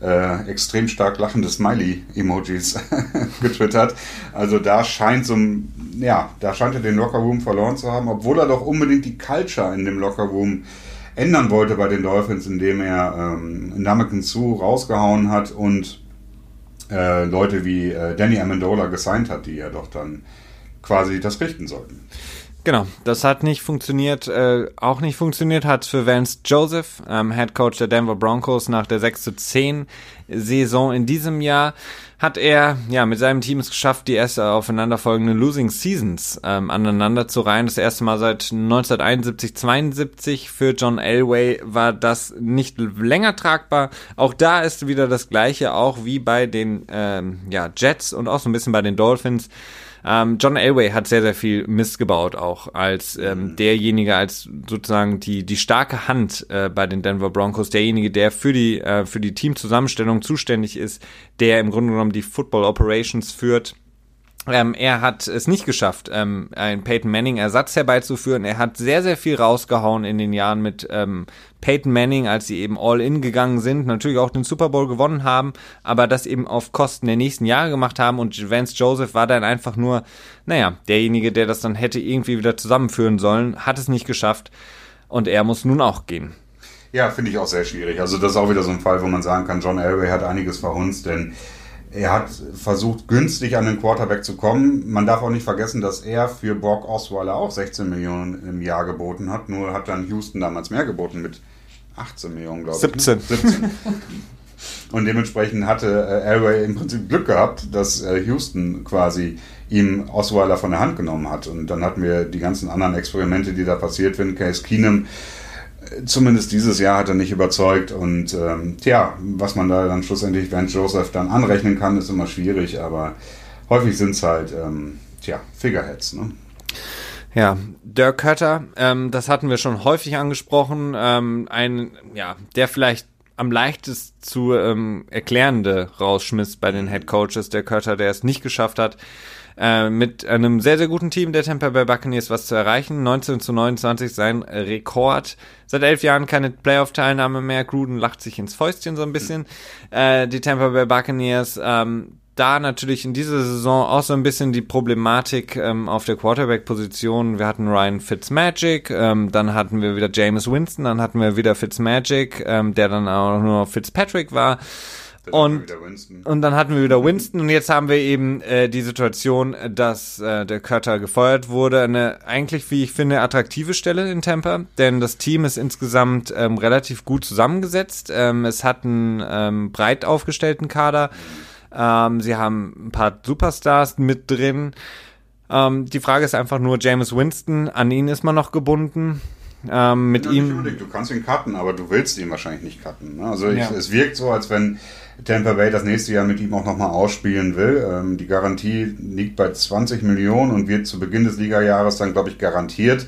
äh, extrem stark lachende Smiley-Emojis *laughs* getwittert. Also da scheint so ein, ja, da scheint er den Lockerroom verloren zu haben, obwohl er doch unbedingt die Culture in dem Lockerroom ändern wollte bei den Dolphins, indem er ähm, Ndamukong Su rausgehauen hat und äh, Leute wie äh, Danny Amendola gesigned hat, die ja doch dann quasi das richten sollten. Genau, das hat nicht funktioniert. Äh, auch nicht funktioniert hat für Vance Joseph, ähm, Head Coach der Denver Broncos nach der 6 zu 10 Saison in diesem Jahr hat er ja mit seinem Team es geschafft, die erste aufeinanderfolgende Losing Seasons ähm, aneinander zu reihen. Das erste Mal seit 1971, 72 für John Elway war das nicht länger tragbar. Auch da ist wieder das gleiche, auch wie bei den ähm, ja, Jets und auch so ein bisschen bei den Dolphins. Ähm, John Elway hat sehr, sehr viel Mist gebaut, auch als ähm, mhm. derjenige, als sozusagen die, die starke Hand äh, bei den Denver Broncos, derjenige, der für die, äh, für die Teamzusammenstellung zuständig ist, der im Grunde genommen die Football Operations führt ähm, er hat es nicht geschafft, ähm, einen Peyton Manning Ersatz herbeizuführen. Er hat sehr, sehr viel rausgehauen in den Jahren mit ähm, Peyton Manning, als sie eben all in gegangen sind, natürlich auch den Super Bowl gewonnen haben, aber das eben auf Kosten der nächsten Jahre gemacht haben und Vance Joseph war dann einfach nur, naja, derjenige, der das dann hätte irgendwie wieder zusammenführen sollen, hat es nicht geschafft und er muss nun auch gehen. Ja, finde ich auch sehr schwierig. Also das ist auch wieder so ein Fall, wo man sagen kann, John Elway hat einiges verhunzt, denn er hat versucht, günstig an den Quarterback zu kommen. Man darf auch nicht vergessen, dass er für Brock Osweiler auch 16 Millionen im Jahr geboten hat. Nur hat dann Houston damals mehr geboten mit 18 Millionen, glaube ich. 17. Ne? 17. Und dementsprechend hatte äh, Elway im Prinzip Glück gehabt, dass äh, Houston quasi ihm Osweiler von der Hand genommen hat. Und dann hatten wir die ganzen anderen Experimente, die da passiert sind. Case Keenum zumindest dieses Jahr hat er nicht überzeugt. Und ähm, tja, was man da dann schlussendlich Van Joseph dann anrechnen kann, ist immer schwierig, aber häufig sind es halt, ähm, tja, Figureheads. Ne? Ja, Dirk Cutter, ähm, das hatten wir schon häufig angesprochen. Ähm, ein, ja, der vielleicht am leichtesten zu ähm, erklärende rausschmiss bei den Head Coaches, der Cutter, der es nicht geschafft hat, äh, mit einem sehr, sehr guten Team der Tampa Bay Buccaneers was zu erreichen. 19 zu 29 sein Rekord. Seit elf Jahren keine Playoff-Teilnahme mehr. Gruden lacht sich ins Fäustchen so ein bisschen. Äh, die Tampa Bay Buccaneers, ähm, da natürlich in dieser Saison auch so ein bisschen die Problematik ähm, auf der Quarterback-Position. Wir hatten Ryan Fitzmagic, ähm, dann hatten wir wieder James Winston, dann hatten wir wieder Fitzmagic, ähm, der dann auch nur Fitzpatrick war. Und, und dann hatten wir wieder Winston und jetzt haben wir eben äh, die Situation, dass äh, der Cutter gefeuert wurde. Eine eigentlich, wie ich finde, attraktive Stelle in Tampa, denn das Team ist insgesamt ähm, relativ gut zusammengesetzt. Ähm, es hat einen ähm, breit aufgestellten Kader. Ähm, sie haben ein paar Superstars mit drin. Ähm, die Frage ist einfach nur, James Winston, an ihn ist man noch gebunden. Ähm, mit ja, ihm. Du kannst ihn cutten, aber du willst ihn wahrscheinlich nicht cutten. Ne? Also ich, ja. es wirkt so, als wenn Tampa Bay das nächste Jahr mit ihm auch nochmal ausspielen will. Ähm, die Garantie liegt bei 20 Millionen und wird zu Beginn des Ligajahres dann, glaube ich, garantiert.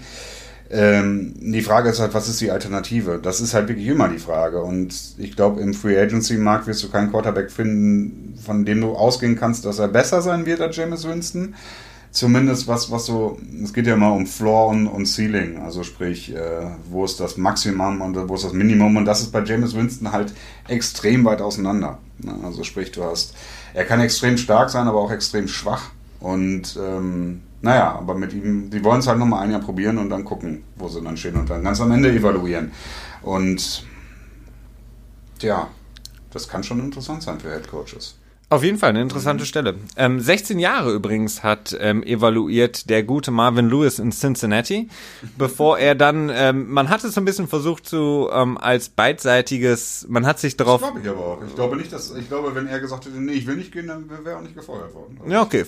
Ähm, die Frage ist halt, was ist die Alternative? Das ist halt wirklich immer die Frage. Und ich glaube, im Free Agency Markt wirst du keinen Quarterback finden, von dem du ausgehen kannst, dass er besser sein wird als James Winston zumindest was, was so, es geht ja immer um Floor und, und Ceiling, also sprich, äh, wo ist das Maximum und wo ist das Minimum und das ist bei James Winston halt extrem weit auseinander. Ne? Also sprich, du hast, er kann extrem stark sein, aber auch extrem schwach und ähm, naja, aber mit ihm, die wollen es halt nochmal ein Jahr probieren und dann gucken, wo sie dann stehen und dann ganz am Ende evaluieren. Und ja, das kann schon interessant sein für Head Coaches. Auf jeden Fall eine interessante mhm. Stelle. Ähm, 16 Jahre übrigens hat ähm, evaluiert der gute Marvin Lewis in Cincinnati, *laughs* bevor er dann, ähm, man hat es so ein bisschen versucht zu ähm, als beidseitiges, man hat sich darauf. Das glaube ich aber auch. Ich glaube nicht, dass, ich glaube, wenn er gesagt hätte, nee, ich will nicht gehen, dann wäre er auch nicht gefeuert worden. Also. Ja, okay.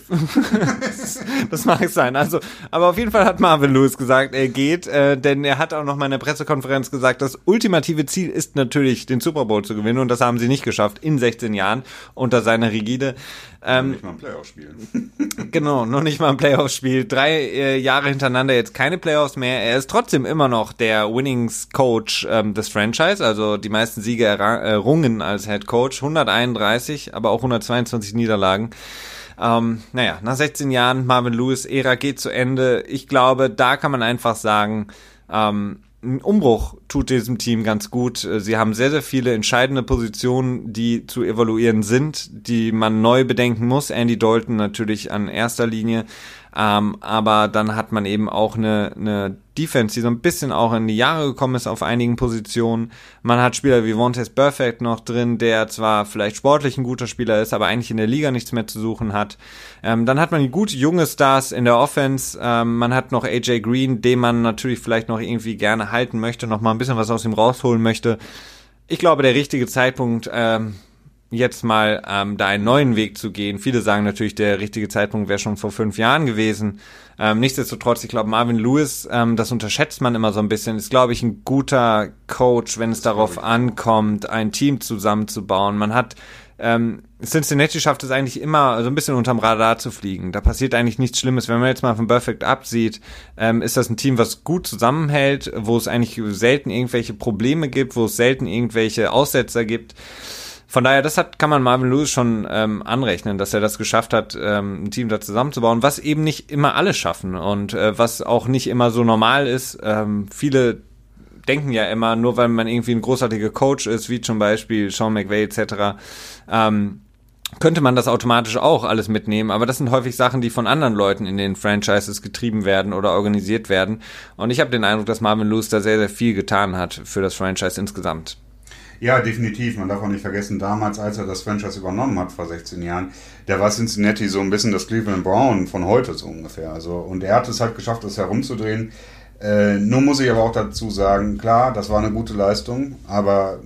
*laughs* das mag sein. Also, aber auf jeden Fall hat Marvin Lewis gesagt, er geht, äh, denn er hat auch noch mal in der Pressekonferenz gesagt, das ultimative Ziel ist natürlich, den Super Bowl zu gewinnen und das haben sie nicht geschafft in 16 Jahren unter seiner rigide. Ähm, noch nicht mal ein Playoff-Spiel. *laughs* genau, noch nicht mal ein Playoff-Spiel. Drei äh, Jahre hintereinander jetzt keine Playoffs mehr. Er ist trotzdem immer noch der Winnings-Coach ähm, des Franchise, also die meisten Siege errungen als Head Coach. 131, aber auch 122 Niederlagen. Ähm, naja, nach 16 Jahren Marvin Lewis Ära geht zu Ende. Ich glaube, da kann man einfach sagen, ähm, ein Umbruch tut diesem Team ganz gut. Sie haben sehr, sehr viele entscheidende Positionen, die zu evaluieren sind, die man neu bedenken muss. Andy Dalton natürlich an erster Linie. Ähm, aber dann hat man eben auch eine, eine Defense, die so ein bisschen auch in die Jahre gekommen ist auf einigen Positionen. Man hat Spieler wie Vontaze Perfect noch drin, der zwar vielleicht sportlich ein guter Spieler ist, aber eigentlich in der Liga nichts mehr zu suchen hat. Ähm, dann hat man gute junge Stars in der Offense. Ähm, man hat noch AJ Green, den man natürlich vielleicht noch irgendwie gerne halten möchte, noch mal ein bisschen was aus ihm rausholen möchte. Ich glaube, der richtige Zeitpunkt, ähm, jetzt mal ähm, da einen neuen Weg zu gehen. Viele sagen natürlich, der richtige Zeitpunkt wäre schon vor fünf Jahren gewesen. Ähm, nichtsdestotrotz, ich glaube, Marvin Lewis, ähm, das unterschätzt man immer so ein bisschen, ist, glaube ich, ein guter Coach, wenn es darauf ankommt, ein Team zusammenzubauen. Man hat ähm, Cincinnati schafft es eigentlich immer, so ein bisschen unterm Radar zu fliegen. Da passiert eigentlich nichts Schlimmes. Wenn man jetzt mal von Perfect absieht, ähm, ist das ein Team, was gut zusammenhält, wo es eigentlich selten irgendwelche Probleme gibt, wo es selten irgendwelche Aussetzer gibt. Von daher, das hat, kann man Marvin Lewis schon ähm, anrechnen, dass er das geschafft hat, ähm, ein Team da zusammenzubauen, was eben nicht immer alle schaffen und äh, was auch nicht immer so normal ist. Ähm, viele denken ja immer, nur weil man irgendwie ein großartiger Coach ist, wie zum Beispiel Sean McVay etc., ähm, könnte man das automatisch auch alles mitnehmen, aber das sind häufig Sachen, die von anderen Leuten in den Franchises getrieben werden oder organisiert werden. Und ich habe den Eindruck, dass Marvin Lewis da sehr, sehr viel getan hat für das Franchise insgesamt. Ja, definitiv. Man darf auch nicht vergessen, damals, als er das Franchise übernommen hat, vor 16 Jahren, der war Cincinnati so ein bisschen das Cleveland Brown von heute so ungefähr. Also, und er hat es halt geschafft, das herumzudrehen. Äh, nur muss ich aber auch dazu sagen, klar, das war eine gute Leistung, aber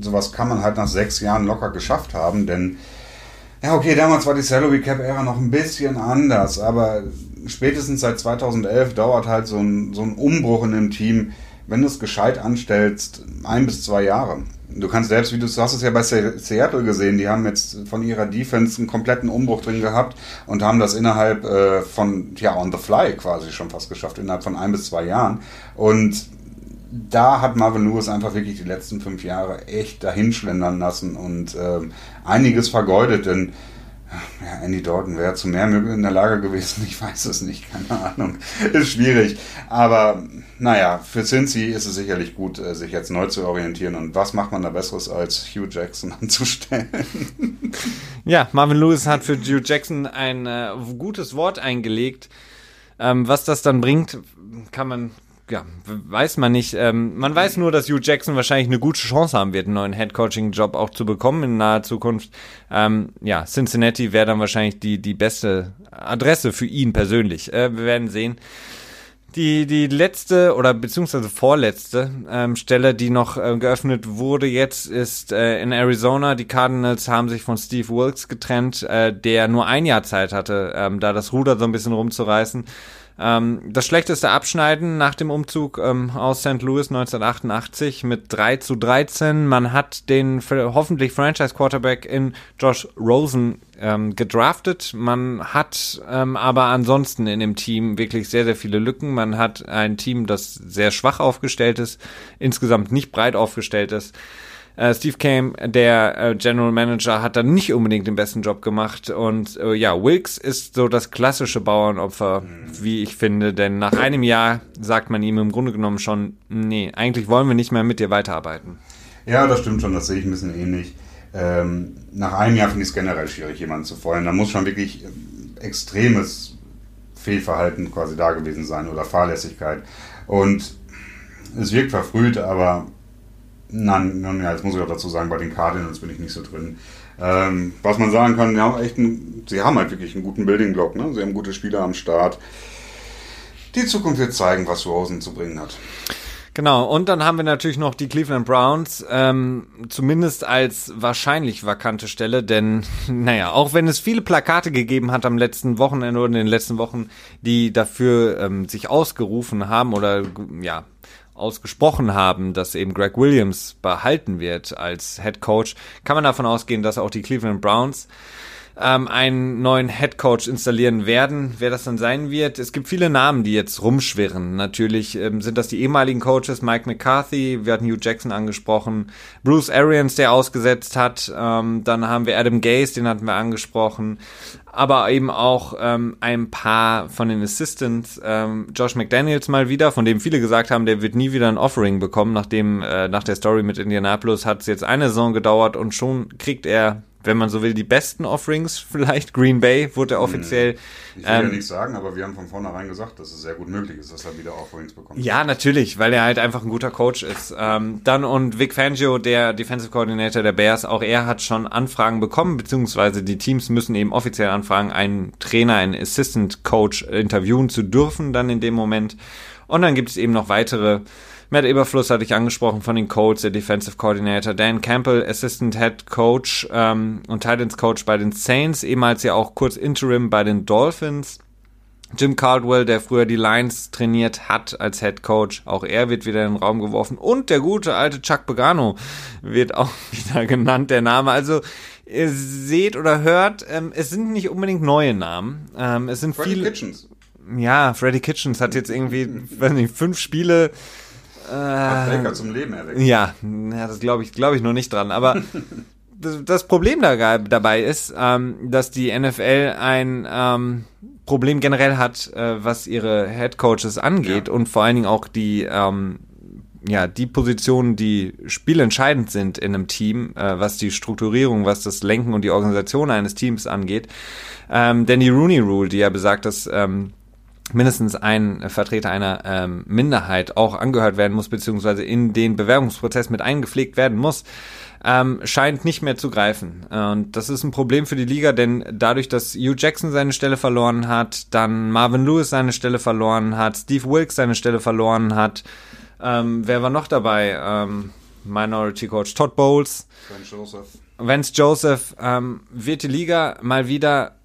sowas kann man halt nach sechs Jahren locker geschafft haben, denn ja, okay, damals war die Salary Cap Ära noch ein bisschen anders, aber spätestens seit 2011 dauert halt so ein, so ein Umbruch in dem Team, wenn du es gescheit anstellst, ein bis zwei Jahre. Du kannst selbst, wie du, du hast es ja bei Seattle gesehen, die haben jetzt von ihrer Defense einen kompletten Umbruch drin gehabt und haben das innerhalb äh, von, ja, on the fly quasi schon fast geschafft, innerhalb von ein bis zwei Jahren. Und da hat Marvin Lewis einfach wirklich die letzten fünf Jahre echt dahinschlendern lassen und äh, einiges vergeudet, denn ja, Andy Dalton wäre zu mehr in der Lage gewesen, ich weiß es nicht, keine Ahnung. Ist schwierig. Aber naja, für Cincy ist es sicherlich gut, äh, sich jetzt neu zu orientieren. Und was macht man da Besseres, als Hugh Jackson *laughs* anzustellen? Ja, Marvin Lewis hat für Hugh Jackson ein äh, gutes Wort eingelegt. Ähm, was das dann bringt, kann man ja, weiß man nicht. Ähm, man weiß nur, dass Hugh Jackson wahrscheinlich eine gute Chance haben wird, einen neuen Head-Coaching-Job auch zu bekommen in naher Zukunft. Ähm, ja, Cincinnati wäre dann wahrscheinlich die, die beste Adresse für ihn persönlich. Äh, wir werden sehen. Die, die letzte oder beziehungsweise vorletzte ähm, Stelle, die noch äh, geöffnet wurde jetzt, ist äh, in Arizona. Die Cardinals haben sich von Steve Wilkes getrennt, äh, der nur ein Jahr Zeit hatte, ähm, da das Ruder so ein bisschen rumzureißen. Ähm, das schlechteste Abschneiden nach dem Umzug ähm, aus St. Louis 1988 mit 3 zu 13. Man hat den hoffentlich Franchise-Quarterback in Josh Rosen ähm, gedraftet. Man hat ähm, aber ansonsten in dem Team wirklich sehr, sehr viele Lücken. Man hat ein Team, das sehr schwach aufgestellt ist, insgesamt nicht breit aufgestellt ist. Äh, Steve Kame, der äh, General Manager, hat dann nicht unbedingt den besten Job gemacht. Und äh, ja, Wilkes ist so das klassische Bauernopfer, mhm. wie ich finde. Denn nach einem Jahr sagt man ihm im Grunde genommen schon, nee, eigentlich wollen wir nicht mehr mit dir weiterarbeiten. Ja, das stimmt schon, das sehe ich ein bisschen ähnlich. Ähm, nach einem Jahr finde ich es generell schwierig, jemanden zu feuern. Da muss schon wirklich ähm, extremes Fehlverhalten quasi da gewesen sein oder Fahrlässigkeit. Und es wirkt verfrüht, aber Nein, nein, ja, jetzt muss ich auch dazu sagen, bei den Cardinals bin ich nicht so drin. Ähm, was man sagen kann, haben echt einen, sie haben halt wirklich einen guten Building-Block, ne? Sie haben gute Spieler am Start. Die Zukunft wird zeigen, was Rosen zu bringen hat. Genau, und dann haben wir natürlich noch die Cleveland Browns, ähm, zumindest als wahrscheinlich vakante Stelle, denn, *laughs* naja, auch wenn es viele Plakate gegeben hat am letzten Wochenende oder in den letzten Wochen, die dafür ähm, sich ausgerufen haben oder, ja, ausgesprochen haben, dass eben Greg Williams behalten wird als Head Coach, kann man davon ausgehen, dass auch die Cleveland Browns ähm, einen neuen Head Coach installieren werden. Wer das dann sein wird, es gibt viele Namen, die jetzt rumschwirren. Natürlich ähm, sind das die ehemaligen Coaches, Mike McCarthy, wir hatten Hugh Jackson angesprochen, Bruce Arians, der ausgesetzt hat, ähm, dann haben wir Adam Gase, den hatten wir angesprochen, aber eben auch ähm, ein paar von den Assistants, ähm, Josh McDaniels mal wieder, von dem viele gesagt haben, der wird nie wieder ein Offering bekommen, nachdem äh, nach der Story mit Indianapolis hat es jetzt eine Saison gedauert und schon kriegt er wenn man so will, die besten Offerings *laughs* vielleicht. Green Bay wurde offiziell. Ich will ähm, ja nichts sagen, aber wir haben von vornherein gesagt, dass es sehr gut möglich ist, dass er wieder Offerings bekommt. Ja, natürlich, weil er halt einfach ein guter Coach ist. Ähm, dann und Vic Fangio, der Defensive Coordinator der Bears, auch er hat schon Anfragen bekommen, beziehungsweise die Teams müssen eben offiziell anfragen, einen Trainer, einen Assistant Coach interviewen zu dürfen dann in dem Moment. Und dann gibt es eben noch weitere Matt Eberfluss hatte ich angesprochen von den Colts, der Defensive Coordinator. Dan Campbell, Assistant Head Coach ähm, und Titans Coach bei den Saints, ehemals ja auch kurz Interim bei den Dolphins. Jim Caldwell, der früher die Lions trainiert hat als Head Coach, auch er wird wieder in den Raum geworfen. Und der gute alte Chuck Pagano wird auch *laughs* wieder genannt, der Name. Also ihr seht oder hört, ähm, es sind nicht unbedingt neue Namen. Ähm, es sind Freddy viele. Kitchens. Ja, Freddy Kitchens hat jetzt irgendwie, weiß nicht, fünf Spiele äh, Baker zum Leben erweckt. Ja, ja das glaube ich, glaube ich noch nicht dran. Aber *laughs* das, das, Problem da, dabei ist, ähm, dass die NFL ein ähm, Problem generell hat, äh, was ihre Head Coaches angeht ja. und vor allen Dingen auch die ähm, ja, die Positionen, die spielentscheidend sind in einem Team, äh, was die Strukturierung, was das Lenken und die Organisation eines Teams angeht. Ähm, denn die Rooney Rule, die ja besagt, dass ähm, mindestens ein Vertreter einer ähm, Minderheit auch angehört werden muss, beziehungsweise in den Bewerbungsprozess mit eingepflegt werden muss, ähm, scheint nicht mehr zu greifen. Und das ist ein Problem für die Liga, denn dadurch, dass Hugh Jackson seine Stelle verloren hat, dann Marvin Lewis seine Stelle verloren hat, Steve Wilkes seine Stelle verloren hat, ähm, wer war noch dabei? Ähm, Minority Coach Todd Bowles. Vance Joseph. Vance Joseph ähm, wird die Liga mal wieder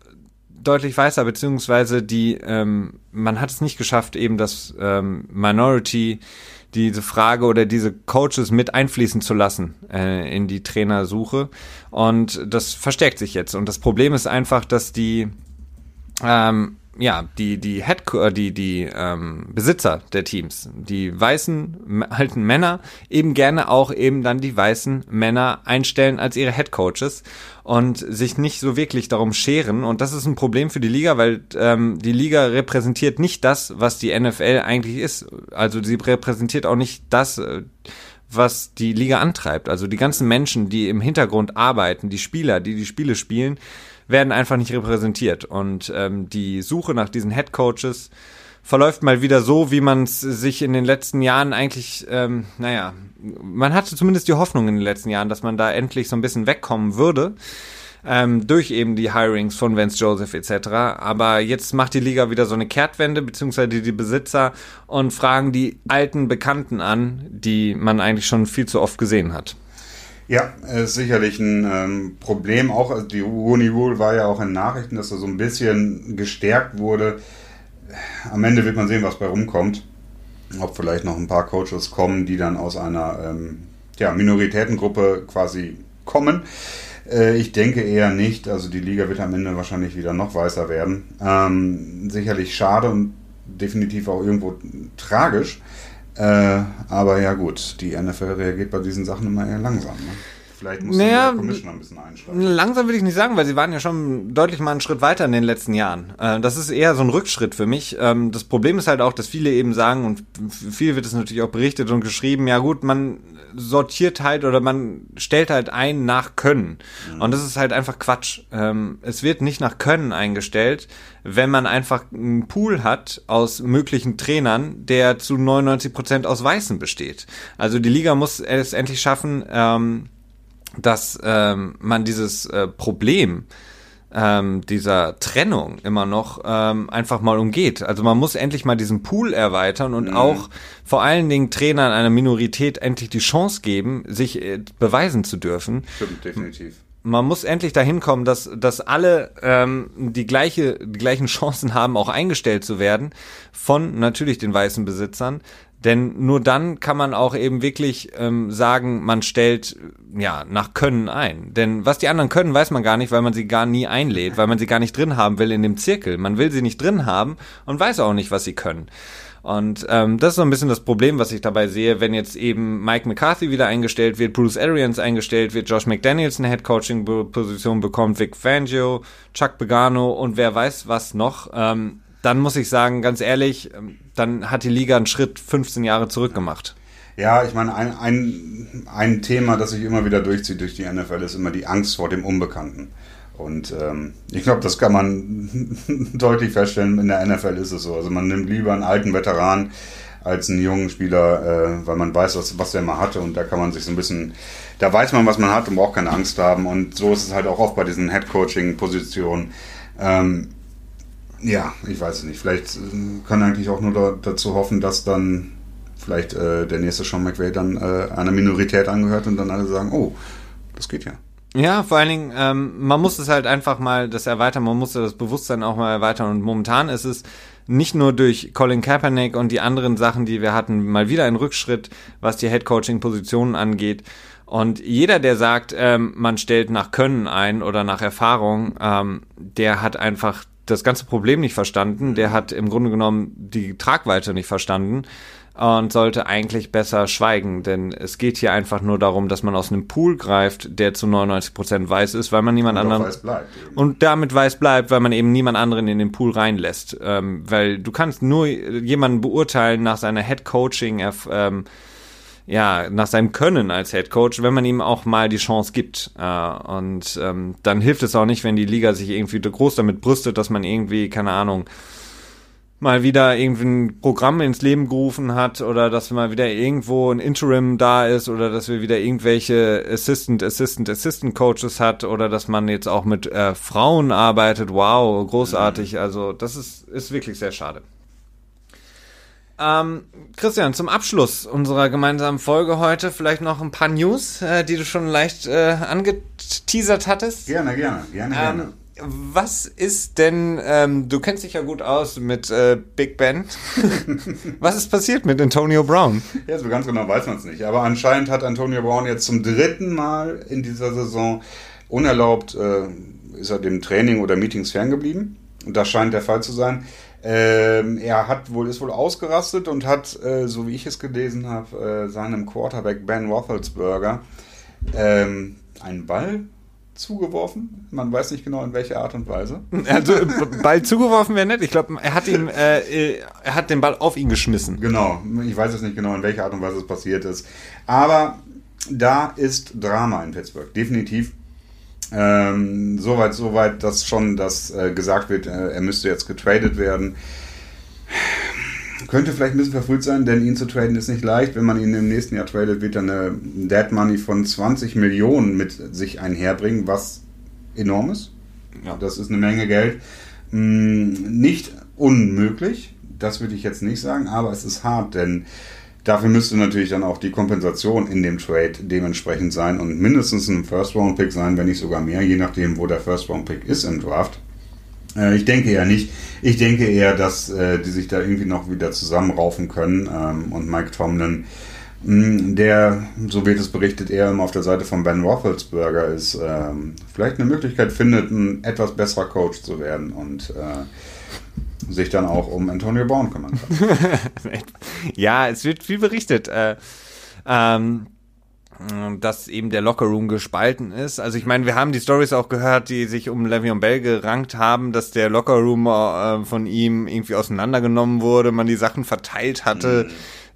deutlich weißer, beziehungsweise die, ähm, man hat es nicht geschafft, eben das ähm, Minority, diese Frage oder diese Coaches mit einfließen zu lassen äh, in die Trainersuche. Und das verstärkt sich jetzt. Und das Problem ist einfach, dass die ähm, ja, die, die Head, äh, die, die ähm, Besitzer der Teams, die weißen alten Männer, eben gerne auch eben dann die weißen Männer einstellen als ihre Head Coaches und sich nicht so wirklich darum scheren. Und das ist ein Problem für die Liga, weil ähm, die Liga repräsentiert nicht das, was die NFL eigentlich ist. Also sie repräsentiert auch nicht das, äh, was die Liga antreibt. Also die ganzen Menschen, die im Hintergrund arbeiten, die Spieler, die die Spiele spielen, werden einfach nicht repräsentiert. Und ähm, die Suche nach diesen Head Coaches verläuft mal wieder so, wie man es sich in den letzten Jahren eigentlich, ähm, naja, man hatte zumindest die Hoffnung in den letzten Jahren, dass man da endlich so ein bisschen wegkommen würde. Ähm, durch eben die Hirings von Vance Joseph etc. Aber jetzt macht die Liga wieder so eine Kehrtwende, beziehungsweise die Besitzer und fragen die alten Bekannten an, die man eigentlich schon viel zu oft gesehen hat. Ja, ist sicherlich ein ähm, Problem. Auch also die Rooney Rule war ja auch in Nachrichten, dass er so ein bisschen gestärkt wurde. Am Ende wird man sehen, was bei rumkommt. Ob vielleicht noch ein paar Coaches kommen, die dann aus einer ähm, ja, Minoritätengruppe quasi kommen. Äh, ich denke eher nicht. Also die Liga wird am Ende wahrscheinlich wieder noch weißer werden. Ähm, sicherlich schade und definitiv auch irgendwo tragisch. Äh, aber ja gut, die NFL reagiert bei diesen Sachen immer eher langsam. Ne? Vielleicht muss naja, der Commissioner ein bisschen einschreiben. Langsam will ich nicht sagen, weil sie waren ja schon deutlich mal einen Schritt weiter in den letzten Jahren. Äh, das ist eher so ein Rückschritt für mich. Ähm, das Problem ist halt auch, dass viele eben sagen, und viel wird es natürlich auch berichtet und geschrieben, ja gut, man sortiert halt oder man stellt halt ein nach Können. Mhm. Und das ist halt einfach Quatsch. Ähm, es wird nicht nach Können eingestellt, wenn man einfach einen Pool hat aus möglichen Trainern, der zu 99 Prozent aus Weißen besteht. Also die Liga muss es endlich schaffen, ähm, dass ähm, man dieses äh, Problem ähm, dieser Trennung immer noch ähm, einfach mal umgeht. Also man muss endlich mal diesen Pool erweitern und mhm. auch vor allen Dingen Trainern einer Minorität endlich die Chance geben, sich äh, beweisen zu dürfen. Stimmt, definitiv. Man muss endlich dahin kommen, dass, dass alle ähm, die, gleiche, die gleichen Chancen haben, auch eingestellt zu werden von natürlich den weißen Besitzern, denn nur dann kann man auch eben wirklich ähm, sagen, man stellt ja nach Können ein. Denn was die anderen können, weiß man gar nicht, weil man sie gar nie einlädt, weil man sie gar nicht drin haben will in dem Zirkel. Man will sie nicht drin haben und weiß auch nicht, was sie können. Und ähm, das ist so ein bisschen das Problem, was ich dabei sehe, wenn jetzt eben Mike McCarthy wieder eingestellt wird, Bruce Arians eingestellt wird, Josh McDaniels eine Head-Coaching-Position bekommt, Vic Fangio, Chuck Pagano und wer weiß was noch. Ähm, dann muss ich sagen, ganz ehrlich, ähm, dann hat die Liga einen Schritt 15 Jahre zurück gemacht. Ja, ich meine, ein, ein, ein Thema, das sich immer wieder durchzieht durch die NFL, ist immer die Angst vor dem Unbekannten. Und ähm, ich glaube, das kann man *laughs* deutlich feststellen. In der NFL ist es so. Also man nimmt lieber einen alten Veteran als einen jungen Spieler, äh, weil man weiß, was, was der mal hatte. Und da kann man sich so ein bisschen, da weiß man, was man hat und braucht keine Angst haben. Und so ist es halt auch oft bei diesen Head-Coaching-Positionen. Ähm, ja, ich weiß es nicht. Vielleicht äh, kann eigentlich auch nur da, dazu hoffen, dass dann vielleicht äh, der nächste Sean McVay dann äh, einer Minorität angehört und dann alle sagen, oh, das geht ja. Ja, vor allen Dingen, ähm, man muss es halt einfach mal das erweitern, man muss das Bewusstsein auch mal erweitern und momentan ist es nicht nur durch Colin Kaepernick und die anderen Sachen, die wir hatten, mal wieder ein Rückschritt, was die Head-Coaching-Positionen angeht. Und jeder, der sagt, ähm, man stellt nach Können ein oder nach Erfahrung, ähm, der hat einfach das ganze Problem nicht verstanden, der hat im Grunde genommen die Tragweite nicht verstanden und sollte eigentlich besser schweigen, denn es geht hier einfach nur darum, dass man aus einem Pool greift, der zu 99 Prozent weiß ist, weil man niemand und anderen weiß bleibt, und damit weiß bleibt, weil man eben niemand anderen in den Pool reinlässt, ähm, weil du kannst nur jemanden beurteilen nach seiner Head Coaching ähm, ja, nach seinem Können als Head Coach, wenn man ihm auch mal die Chance gibt. Äh, und ähm, dann hilft es auch nicht, wenn die Liga sich irgendwie groß damit brüstet, dass man irgendwie, keine Ahnung, mal wieder irgendwie ein Programm ins Leben gerufen hat oder dass mal wieder irgendwo ein Interim da ist oder dass wir wieder irgendwelche Assistant, Assistant, Assistant Coaches hat oder dass man jetzt auch mit äh, Frauen arbeitet. Wow, großartig. Also das ist, ist wirklich sehr schade. Ähm, Christian, zum Abschluss unserer gemeinsamen Folge heute vielleicht noch ein paar News, äh, die du schon leicht äh, angeteasert hattest. Gerne, gerne, gerne, ähm, gerne. Was ist denn, ähm, du kennst dich ja gut aus mit äh, Big Ben. *laughs* was ist passiert mit Antonio Brown? Ja, so ganz genau weiß man es nicht. Aber anscheinend hat Antonio Brown jetzt zum dritten Mal in dieser Saison unerlaubt, äh, ist er dem Training oder Meetings ferngeblieben. Und das scheint der Fall zu sein. Ähm, er hat wohl, ist wohl ausgerastet und hat, äh, so wie ich es gelesen habe, äh, seinem Quarterback Ben Roethlisberger ähm, einen Ball zugeworfen. Man weiß nicht genau in welcher Art und Weise. *laughs* Also Ball zugeworfen wäre nett. Ich glaube, er hat ihn, äh, er hat den Ball auf ihn geschmissen. Genau. Ich weiß jetzt nicht genau, in welcher Art und Weise es passiert ist. Aber da ist Drama in Pittsburgh. Definitiv. Ähm, soweit, soweit, dass schon das äh, gesagt wird, äh, er müsste jetzt getradet werden. Könnte vielleicht ein bisschen verfrüht sein, denn ihn zu traden ist nicht leicht. Wenn man ihn im nächsten Jahr tradet, wird er eine Dead Money von 20 Millionen mit sich einherbringen, was enorm ist. Ja. Das ist eine Menge Geld. Hm, nicht unmöglich, das würde ich jetzt nicht sagen, aber es ist hart, denn Dafür müsste natürlich dann auch die Kompensation in dem Trade dementsprechend sein und mindestens ein First-Round-Pick sein, wenn nicht sogar mehr, je nachdem, wo der First-Round-Pick ist im Draft. Äh, ich denke eher nicht. Ich denke eher, dass äh, die sich da irgendwie noch wieder zusammenraufen können ähm, und Mike Tomlin, hm, der, so wird es berichtet, eher immer auf der Seite von Ben Roethlisberger ist, ähm, vielleicht eine Möglichkeit findet, ein etwas besserer Coach zu werden und äh, sich dann auch um Antonio Brown kümmern kann. *laughs* ja, es wird viel berichtet. Äh, ähm, dass eben der Lockerroom gespalten ist. Also ich meine, wir haben die Stories auch gehört, die sich um Le'Veon Bell gerankt haben, dass der Lockerroom äh, von ihm irgendwie auseinandergenommen wurde, man die Sachen verteilt hatte.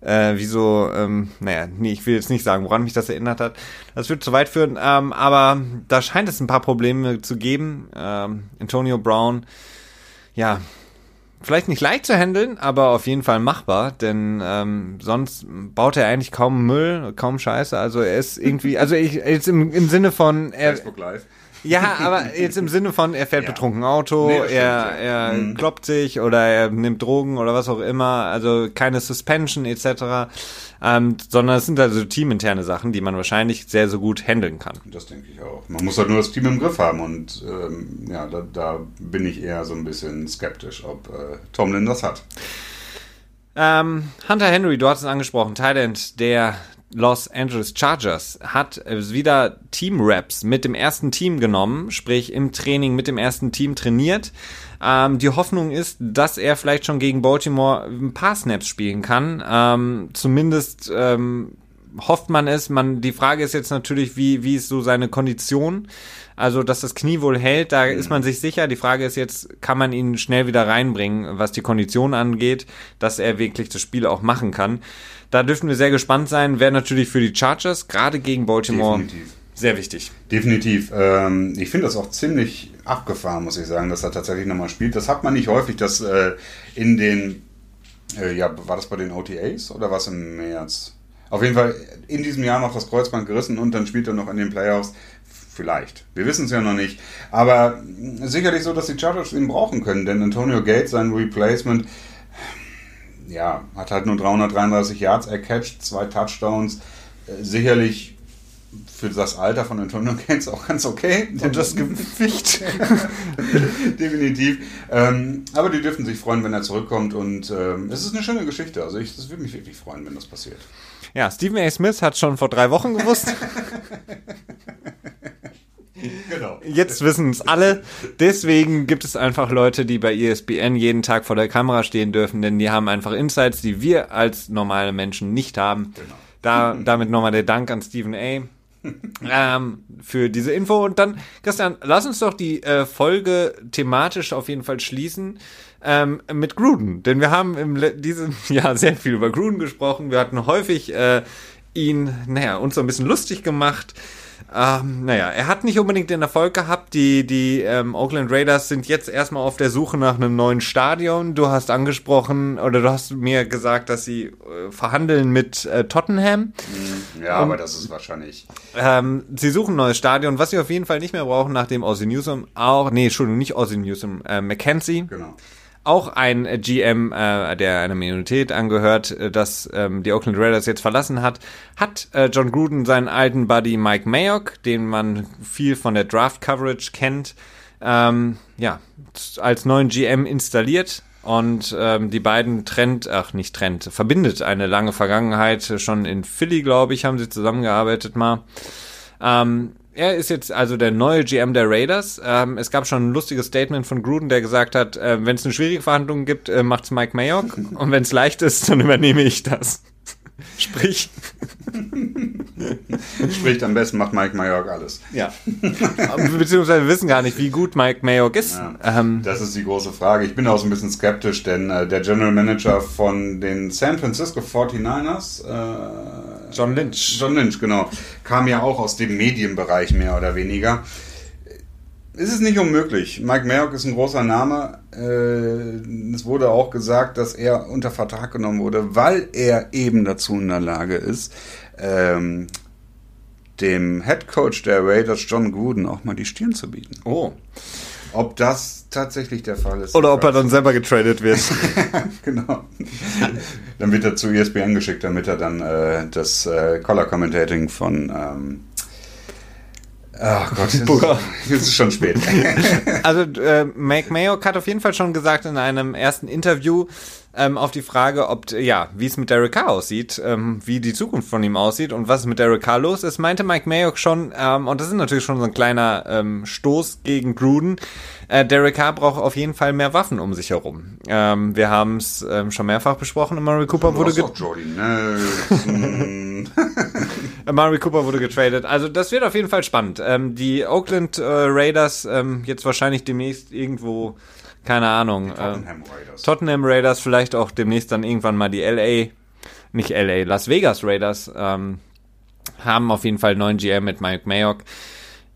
Mhm. Äh, wie so, ähm, naja, nee, ich will jetzt nicht sagen, woran mich das erinnert hat. Das wird zu weit führen, ähm, aber da scheint es ein paar Probleme zu geben. Ähm, Antonio Brown, ja, vielleicht nicht leicht zu handeln, aber auf jeden Fall machbar, denn ähm, sonst baut er eigentlich kaum Müll, kaum Scheiße. Also er ist irgendwie, also ich jetzt im, im Sinne von er, Facebook Live. Ja, aber jetzt im Sinne von, er fährt ja. betrunken Auto, nee, er, stimmt, er mhm. kloppt sich oder er nimmt Drogen oder was auch immer, also keine Suspension etc., ähm, sondern es sind also teaminterne Sachen, die man wahrscheinlich sehr, sehr gut handeln kann. Das denke ich auch. Man muss halt nur das Team im Griff haben und ähm, ja, da, da, bin ich eher so ein bisschen skeptisch, ob äh, Tomlin das hat. Ähm, Hunter Henry, du hast es angesprochen, Thailand, der Los Angeles Chargers hat wieder Team-Raps mit dem ersten Team genommen, sprich im Training mit dem ersten Team trainiert. Ähm, die Hoffnung ist, dass er vielleicht schon gegen Baltimore ein paar Snaps spielen kann. Ähm, zumindest ähm, hofft man es. Man, die Frage ist jetzt natürlich, wie, wie ist so seine Kondition? Also, dass das Knie wohl hält, da ist man sich sicher. Die Frage ist jetzt, kann man ihn schnell wieder reinbringen, was die Kondition angeht, dass er wirklich das Spiel auch machen kann. Da dürften wir sehr gespannt sein. Wäre natürlich für die Chargers, gerade gegen Baltimore, Definitiv. Sehr wichtig. Definitiv. Ähm, ich finde das auch ziemlich abgefahren, muss ich sagen, dass er tatsächlich nochmal spielt. Das hat man nicht häufig, dass äh, in den, äh, ja, war das bei den OTAs oder was im März? Auf jeden Fall in diesem Jahr noch das Kreuzband gerissen und dann spielt er noch in den Playoffs. Vielleicht. Wir wissen es ja noch nicht. Aber sicherlich so, dass die Chargers ihn brauchen können, denn Antonio Gates, sein Replacement, ja, hat halt nur 333 Yards ercatcht, zwei Touchdowns. Äh, sicherlich für das Alter von Antonio Gates auch ganz okay. Und das Gewicht. *laughs* Definitiv. Ähm, aber die dürften sich freuen, wenn er zurückkommt. Und ähm, es ist eine schöne Geschichte. Also ich, würde mich wirklich freuen, wenn das passiert. Ja, Stephen A. Smith hat schon vor drei Wochen gewusst. *laughs* Genau. Jetzt wissen es alle. Deswegen gibt es einfach Leute, die bei ESPN jeden Tag vor der Kamera stehen dürfen, denn die haben einfach Insights, die wir als normale Menschen nicht haben. Genau. Da, damit nochmal der Dank an Stephen A. ähm, für diese Info. Und dann, Christian, lass uns doch die äh, Folge thematisch auf jeden Fall schließen ähm, mit Gruden. Denn wir haben im diesem *laughs* Jahr sehr viel über Gruden gesprochen. Wir hatten häufig äh, ihn, naja, uns so ein bisschen lustig gemacht. Ähm, naja, er hat nicht unbedingt den Erfolg gehabt. Die, die ähm, Oakland Raiders sind jetzt erstmal auf der Suche nach einem neuen Stadion. Du hast angesprochen oder du hast mir gesagt, dass sie äh, verhandeln mit äh, Tottenham. Mhm. Ja, Und, aber das ist wahrscheinlich. Ähm, sie suchen ein neues Stadion, was sie auf jeden Fall nicht mehr brauchen, nachdem Ozzy Newsom auch, nee, Entschuldigung, nicht Ozzy Newsom, äh, Mackenzie. Genau auch ein GM, äh, der einer Minorität angehört, äh, das ähm, die Oakland Raiders jetzt verlassen hat, hat äh, John Gruden seinen alten Buddy Mike Mayock, den man viel von der Draft Coverage kennt, ähm, ja, als neuen GM installiert. Und ähm, die beiden trennt, ach nicht trennt, verbindet eine lange Vergangenheit. Schon in Philly, glaube ich, haben sie zusammengearbeitet mal. Ähm, er ist jetzt also der neue GM der Raiders. Ähm, es gab schon ein lustiges Statement von Gruden, der gesagt hat, äh, wenn es eine schwierige Verhandlung gibt, äh, macht's Mike Mayock *laughs* und wenn es leicht ist, dann übernehme ich das. Sprich. *laughs* Spricht am besten, macht Mike Mayock alles. Ja. Beziehungsweise wir wissen gar nicht, wie gut Mike Mayock ist. Ja, ähm, das ist die große Frage. Ich bin auch so ein bisschen skeptisch, denn äh, der General Manager von den San Francisco 49ers, äh, John Lynch. John Lynch, genau, kam ja auch aus dem Medienbereich mehr oder weniger ist es nicht unmöglich. Mike Mayock ist ein großer Name. Äh, es wurde auch gesagt, dass er unter Vertrag genommen wurde, weil er eben dazu in der Lage ist, ähm, dem Head Coach der Raiders, John Gruden, auch mal die Stirn zu bieten. Oh. Ob das tatsächlich der Fall ist. Oder ob er dann selber getradet wird. *laughs* genau. Dann wird er zu ESPN geschickt, damit er dann äh, das äh, Color Commentating von ähm, Ach Gott, jetzt, jetzt ist schon spät. *laughs* also äh, Mike Mayock hat auf jeden Fall schon gesagt in einem ersten Interview ähm, auf die Frage, ob ja, wie es mit Derek Carr aussieht, ähm, wie die Zukunft von ihm aussieht und was mit Derek Carr los ist, meinte Mike Mayock schon, ähm, und das ist natürlich schon so ein kleiner ähm, Stoß gegen Gruden. Äh, Derek Carr braucht auf jeden Fall mehr Waffen um sich herum. Ähm, wir haben es ähm, schon mehrfach besprochen. Murray Cooper wurde *laughs* Amari Cooper wurde getradet. Also das wird auf jeden Fall spannend. Ähm, die Oakland äh, Raiders ähm, jetzt wahrscheinlich demnächst irgendwo, keine Ahnung. Die Tottenham äh, Raiders. Tottenham Raiders, vielleicht auch demnächst dann irgendwann mal die LA, nicht LA, Las Vegas Raiders ähm, haben auf jeden Fall neuen GM mit Mike Mayock.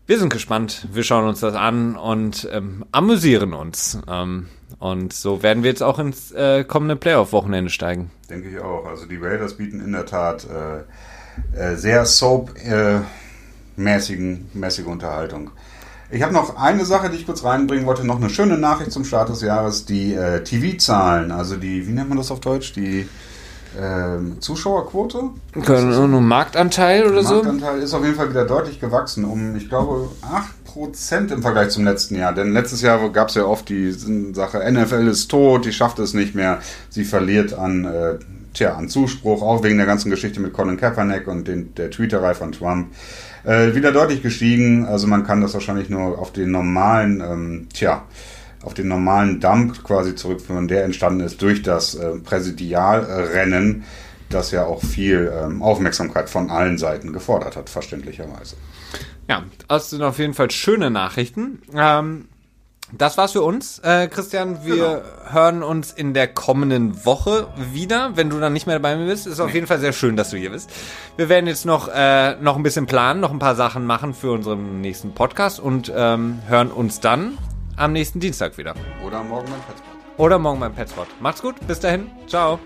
Wir sind gespannt, wir schauen uns das an und ähm, amüsieren uns. Ähm, und so werden wir jetzt auch ins äh, kommende Playoff-Wochenende steigen. Denke ich auch. Also die Raiders bieten in der Tat äh, äh, sehr soap-mäßigen, mäßige Unterhaltung. Ich habe noch eine Sache, die ich kurz reinbringen wollte, noch eine schöne Nachricht zum Start des Jahres, die äh, TV-Zahlen, also die, wie nennt man das auf Deutsch, die ähm, Zuschauerquote? Können Marktanteil oder so? Marktanteil ist auf jeden Fall wieder deutlich gewachsen, um, ich glaube, 8% im Vergleich zum letzten Jahr. Denn letztes Jahr gab es ja oft die Sache, NFL ist tot, die schafft es nicht mehr, sie verliert an äh, tja, an Zuspruch, auch wegen der ganzen Geschichte mit Colin Kaepernick und den, der Tweeterei von Trump, äh, wieder deutlich gestiegen. Also man kann das wahrscheinlich nur auf den normalen, ähm, tja, auf den normalen Dump quasi zurückführen, der entstanden ist durch das äh, Präsidialrennen. das ja auch viel ähm, Aufmerksamkeit von allen Seiten gefordert hat, verständlicherweise. Ja, das sind auf jeden Fall schöne Nachrichten. Ähm, das war's für uns, äh, Christian. Wir genau. hören uns in der kommenden Woche wieder. Wenn du dann nicht mehr dabei bist, ist auf jeden Fall sehr schön, dass du hier bist. Wir werden jetzt noch äh, noch ein bisschen planen, noch ein paar Sachen machen für unseren nächsten Podcast und ähm, hören uns dann am nächsten Dienstag wieder. Oder morgen beim Petspot. Oder morgen beim Petspot. Macht's gut, bis dahin, ciao.